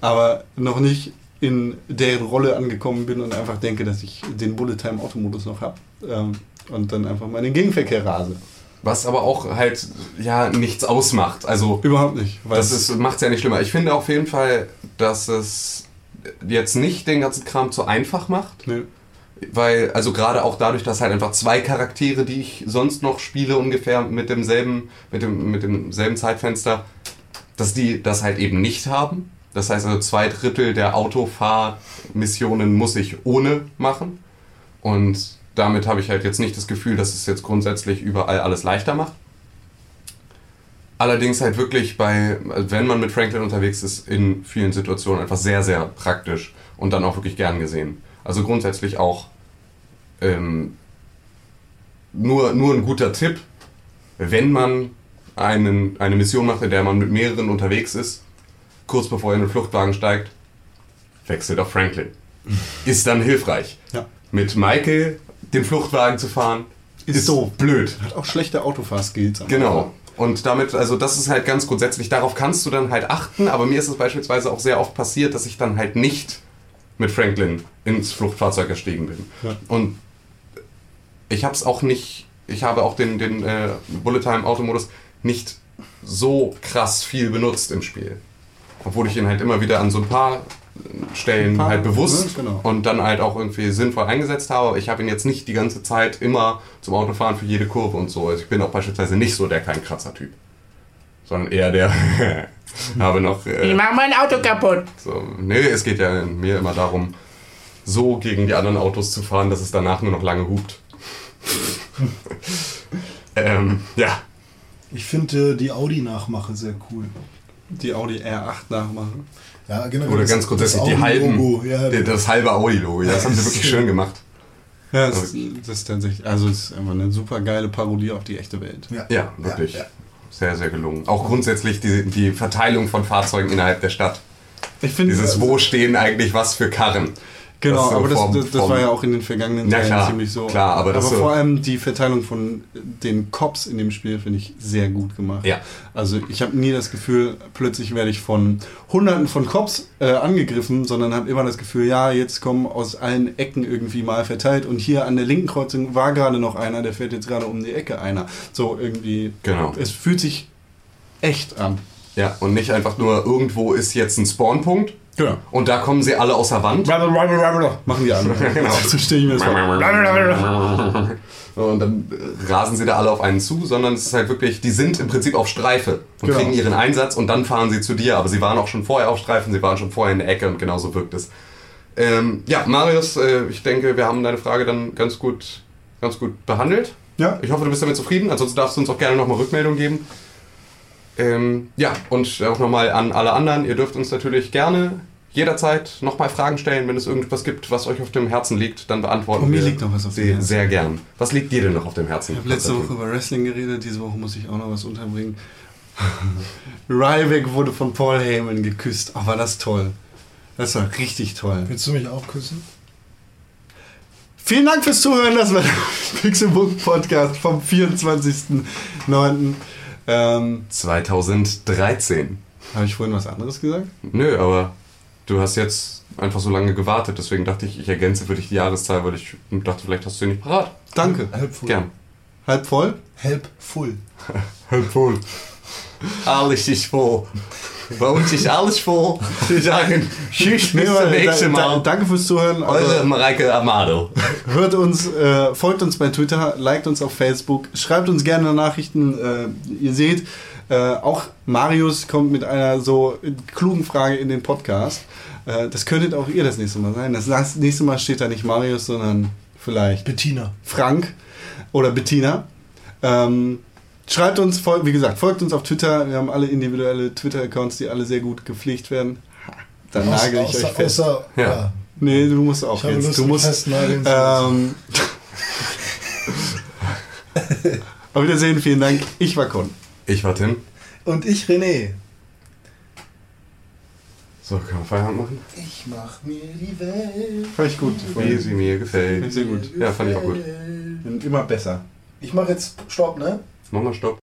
aber noch nicht in deren Rolle angekommen bin und einfach denke, dass ich den Bullet Time Automodus noch habe ähm, und dann einfach mal in den Gegenverkehr rase. Was aber auch halt ja nichts ausmacht. Also Überhaupt nicht. Das macht es ja nicht schlimmer. Ich finde auf jeden Fall, dass es jetzt nicht den ganzen Kram zu einfach macht. Nee. Weil, also gerade auch dadurch, dass halt einfach zwei Charaktere, die ich sonst noch spiele, ungefähr mit demselben, mit dem, mit demselben Zeitfenster, dass die das halt eben nicht haben. Das heißt also, zwei Drittel der Autofahrmissionen muss ich ohne machen. Und damit habe ich halt jetzt nicht das Gefühl, dass es jetzt grundsätzlich überall alles leichter macht. Allerdings halt wirklich bei, wenn man mit Franklin unterwegs ist, in vielen Situationen einfach sehr, sehr praktisch und dann auch wirklich gern gesehen. Also grundsätzlich auch ähm, nur, nur ein guter Tipp, wenn man einen, eine Mission macht, in der man mit mehreren unterwegs ist, kurz bevor er in den Fluchtwagen steigt, wechselt auf Franklin. Ist dann hilfreich. Ja. Mit Michael den Fluchtwagen zu fahren, ist, doof. blöd. Hat auch schlechte Autofahrskills. Genau. Und damit, also das ist halt ganz grundsätzlich, darauf kannst du dann halt achten, aber mir ist es beispielsweise auch sehr oft passiert, dass ich dann halt nicht mit Franklin ins Fluchtfahrzeug gestiegen bin. Ja. Und ich habe es auch nicht, ich habe auch den, den äh, Bullet Time Automodus nicht so krass viel benutzt im Spiel. Obwohl ich ihn halt immer wieder an so ein paar Stellen Ein paar, halt bewusst ne, genau. und dann halt auch irgendwie sinnvoll eingesetzt habe. Ich habe ihn jetzt nicht die ganze Zeit immer zum Autofahren für jede Kurve und so. Also ich bin auch beispielsweise nicht so der kein Kratzer-Typ. Sondern eher der habe noch. Äh, mach mein Auto kaputt. so, nee, es geht ja mir immer darum, so gegen die anderen Autos zu fahren, dass es danach nur noch lange hupt. ähm, ja, Ich finde äh, die Audi-Nachmache sehr cool. Die Audi R8 nachmachen. Ja, genau. oder das- ganz grundsätzlich das die halben, Ja, die- das halbe Audi-Logo. Ja, das haben sie wirklich schön gemacht. Ja, das, ist- das ist tatsächlich, also es ist einfach eine super geile Parodie auf die echte Welt. ja. Ja, wirklich. Ja, Sehr, sehr gelungen. Auch grundsätzlich die, die Verteilung von Fahrzeugen innerhalb der Stadt. Ich finde Dieses, wo stehen eigentlich was für Karren? Genau, so aber das, vom- das, das vom- war ja auch in den vergangenen Ja, Teilen klar, ziemlich so. klar, aber das so- vor allem die Verteilung von den Cops in dem Spiel finde ich sehr gut gemacht. Ja. Also ich habe nie das Gefühl, plötzlich werde ich von Hunderten von Cops äh, angegriffen, sondern habe immer das Gefühl, ja, jetzt kommen aus allen Ecken irgendwie mal verteilt und hier an der linken Kreuzung war gerade noch einer, der fährt jetzt gerade um die Ecke einer. So irgendwie. Genau. Es fühlt sich echt an. Ja, und nicht einfach nur irgendwo ist jetzt ein Spawnpunkt Genau. und da kommen sie alle aus der Wand. Machen die anderen. Genau. So stelle ich mir das vor. Und dann äh, rasen sie da alle auf einen zu, sondern es ist halt wirklich, die sind im Prinzip auf Streife und Genau. kriegen ihren Einsatz und dann fahren sie zu dir. Aber sie waren auch schon vorher auf Streifen, sie waren schon vorher in der Ecke und genauso wirkt es. Ähm, ja, Marius, äh, ich denke, wir haben deine Frage dann ganz gut, ganz gut behandelt. Ja. Ich hoffe, du bist damit zufrieden. Ansonsten darfst du uns auch gerne nochmal Rückmeldung geben. Ähm, ja, und auch nochmal an alle anderen. Ihr dürft uns natürlich gerne jederzeit nochmal Fragen stellen, wenn es irgendwas gibt, was euch auf dem Herzen liegt, dann beantworten Oh, mir wir liegt noch was auf dem Herzen. sehr gern. Was liegt dir denn noch auf dem Herzen? Ich habe letzte Woche über Wrestling geredet, diese Woche muss ich auch noch was unterbringen. Ryback wurde von Paul Heyman geküsst. Oh, war das toll. Das war richtig toll. Willst du mich auch küssen? Vielen Dank fürs Zuhören. Das war der Pixelbook Podcast vom 24.09. Ähm, 2013. Habe ich vorhin was anderes gesagt? Nö, aber du hast jetzt einfach so lange gewartet, deswegen dachte ich, ich ergänze für dich die Jahreszahl, weil ich dachte, vielleicht hast du sie nicht parat. Danke. Halb full. Gern. Halb voll? Halb full. Voll. Alles ist voll. Bei uns ist alles voll. Wir sagen Tschüss, bis Nee, zum nächsten da, da, Mal. danke fürs Zuhören. Eure Mareike Amado. hört uns, äh, folgt uns bei Twitter, liked uns auf Facebook, schreibt uns gerne Nachrichten. Äh, ihr seht, äh, auch Marius kommt mit einer so klugen Frage in den Podcast. Äh, das könntet auch ihr das nächste Mal sein. Das nächste Mal steht da nicht Marius, sondern vielleicht Bettina. Frank oder Bettina. Ähm, schreibt uns, wie gesagt, folgt uns auf Twitter. Wir haben alle individuelle Twitter-Accounts, die alle sehr gut gepflegt werden. Ha, Da nagel ich außer, euch fest. Außer, Ja. ja. nee, du musst auch Ich habe jetzt. Lust, du musst. Ähm, Auf Wiedersehen, vielen Dank. Ich war Con. Ich war Tim. Und ich René. So, kann man Feierabend machen? Ich mach mir die Welt. Fand ich gut. Wie sie mir gefällt. Sehr gut. Ja, fand ich auch gut. Bin immer besser. Ich mach jetzt Stopp, ne? Mach mal Stopp.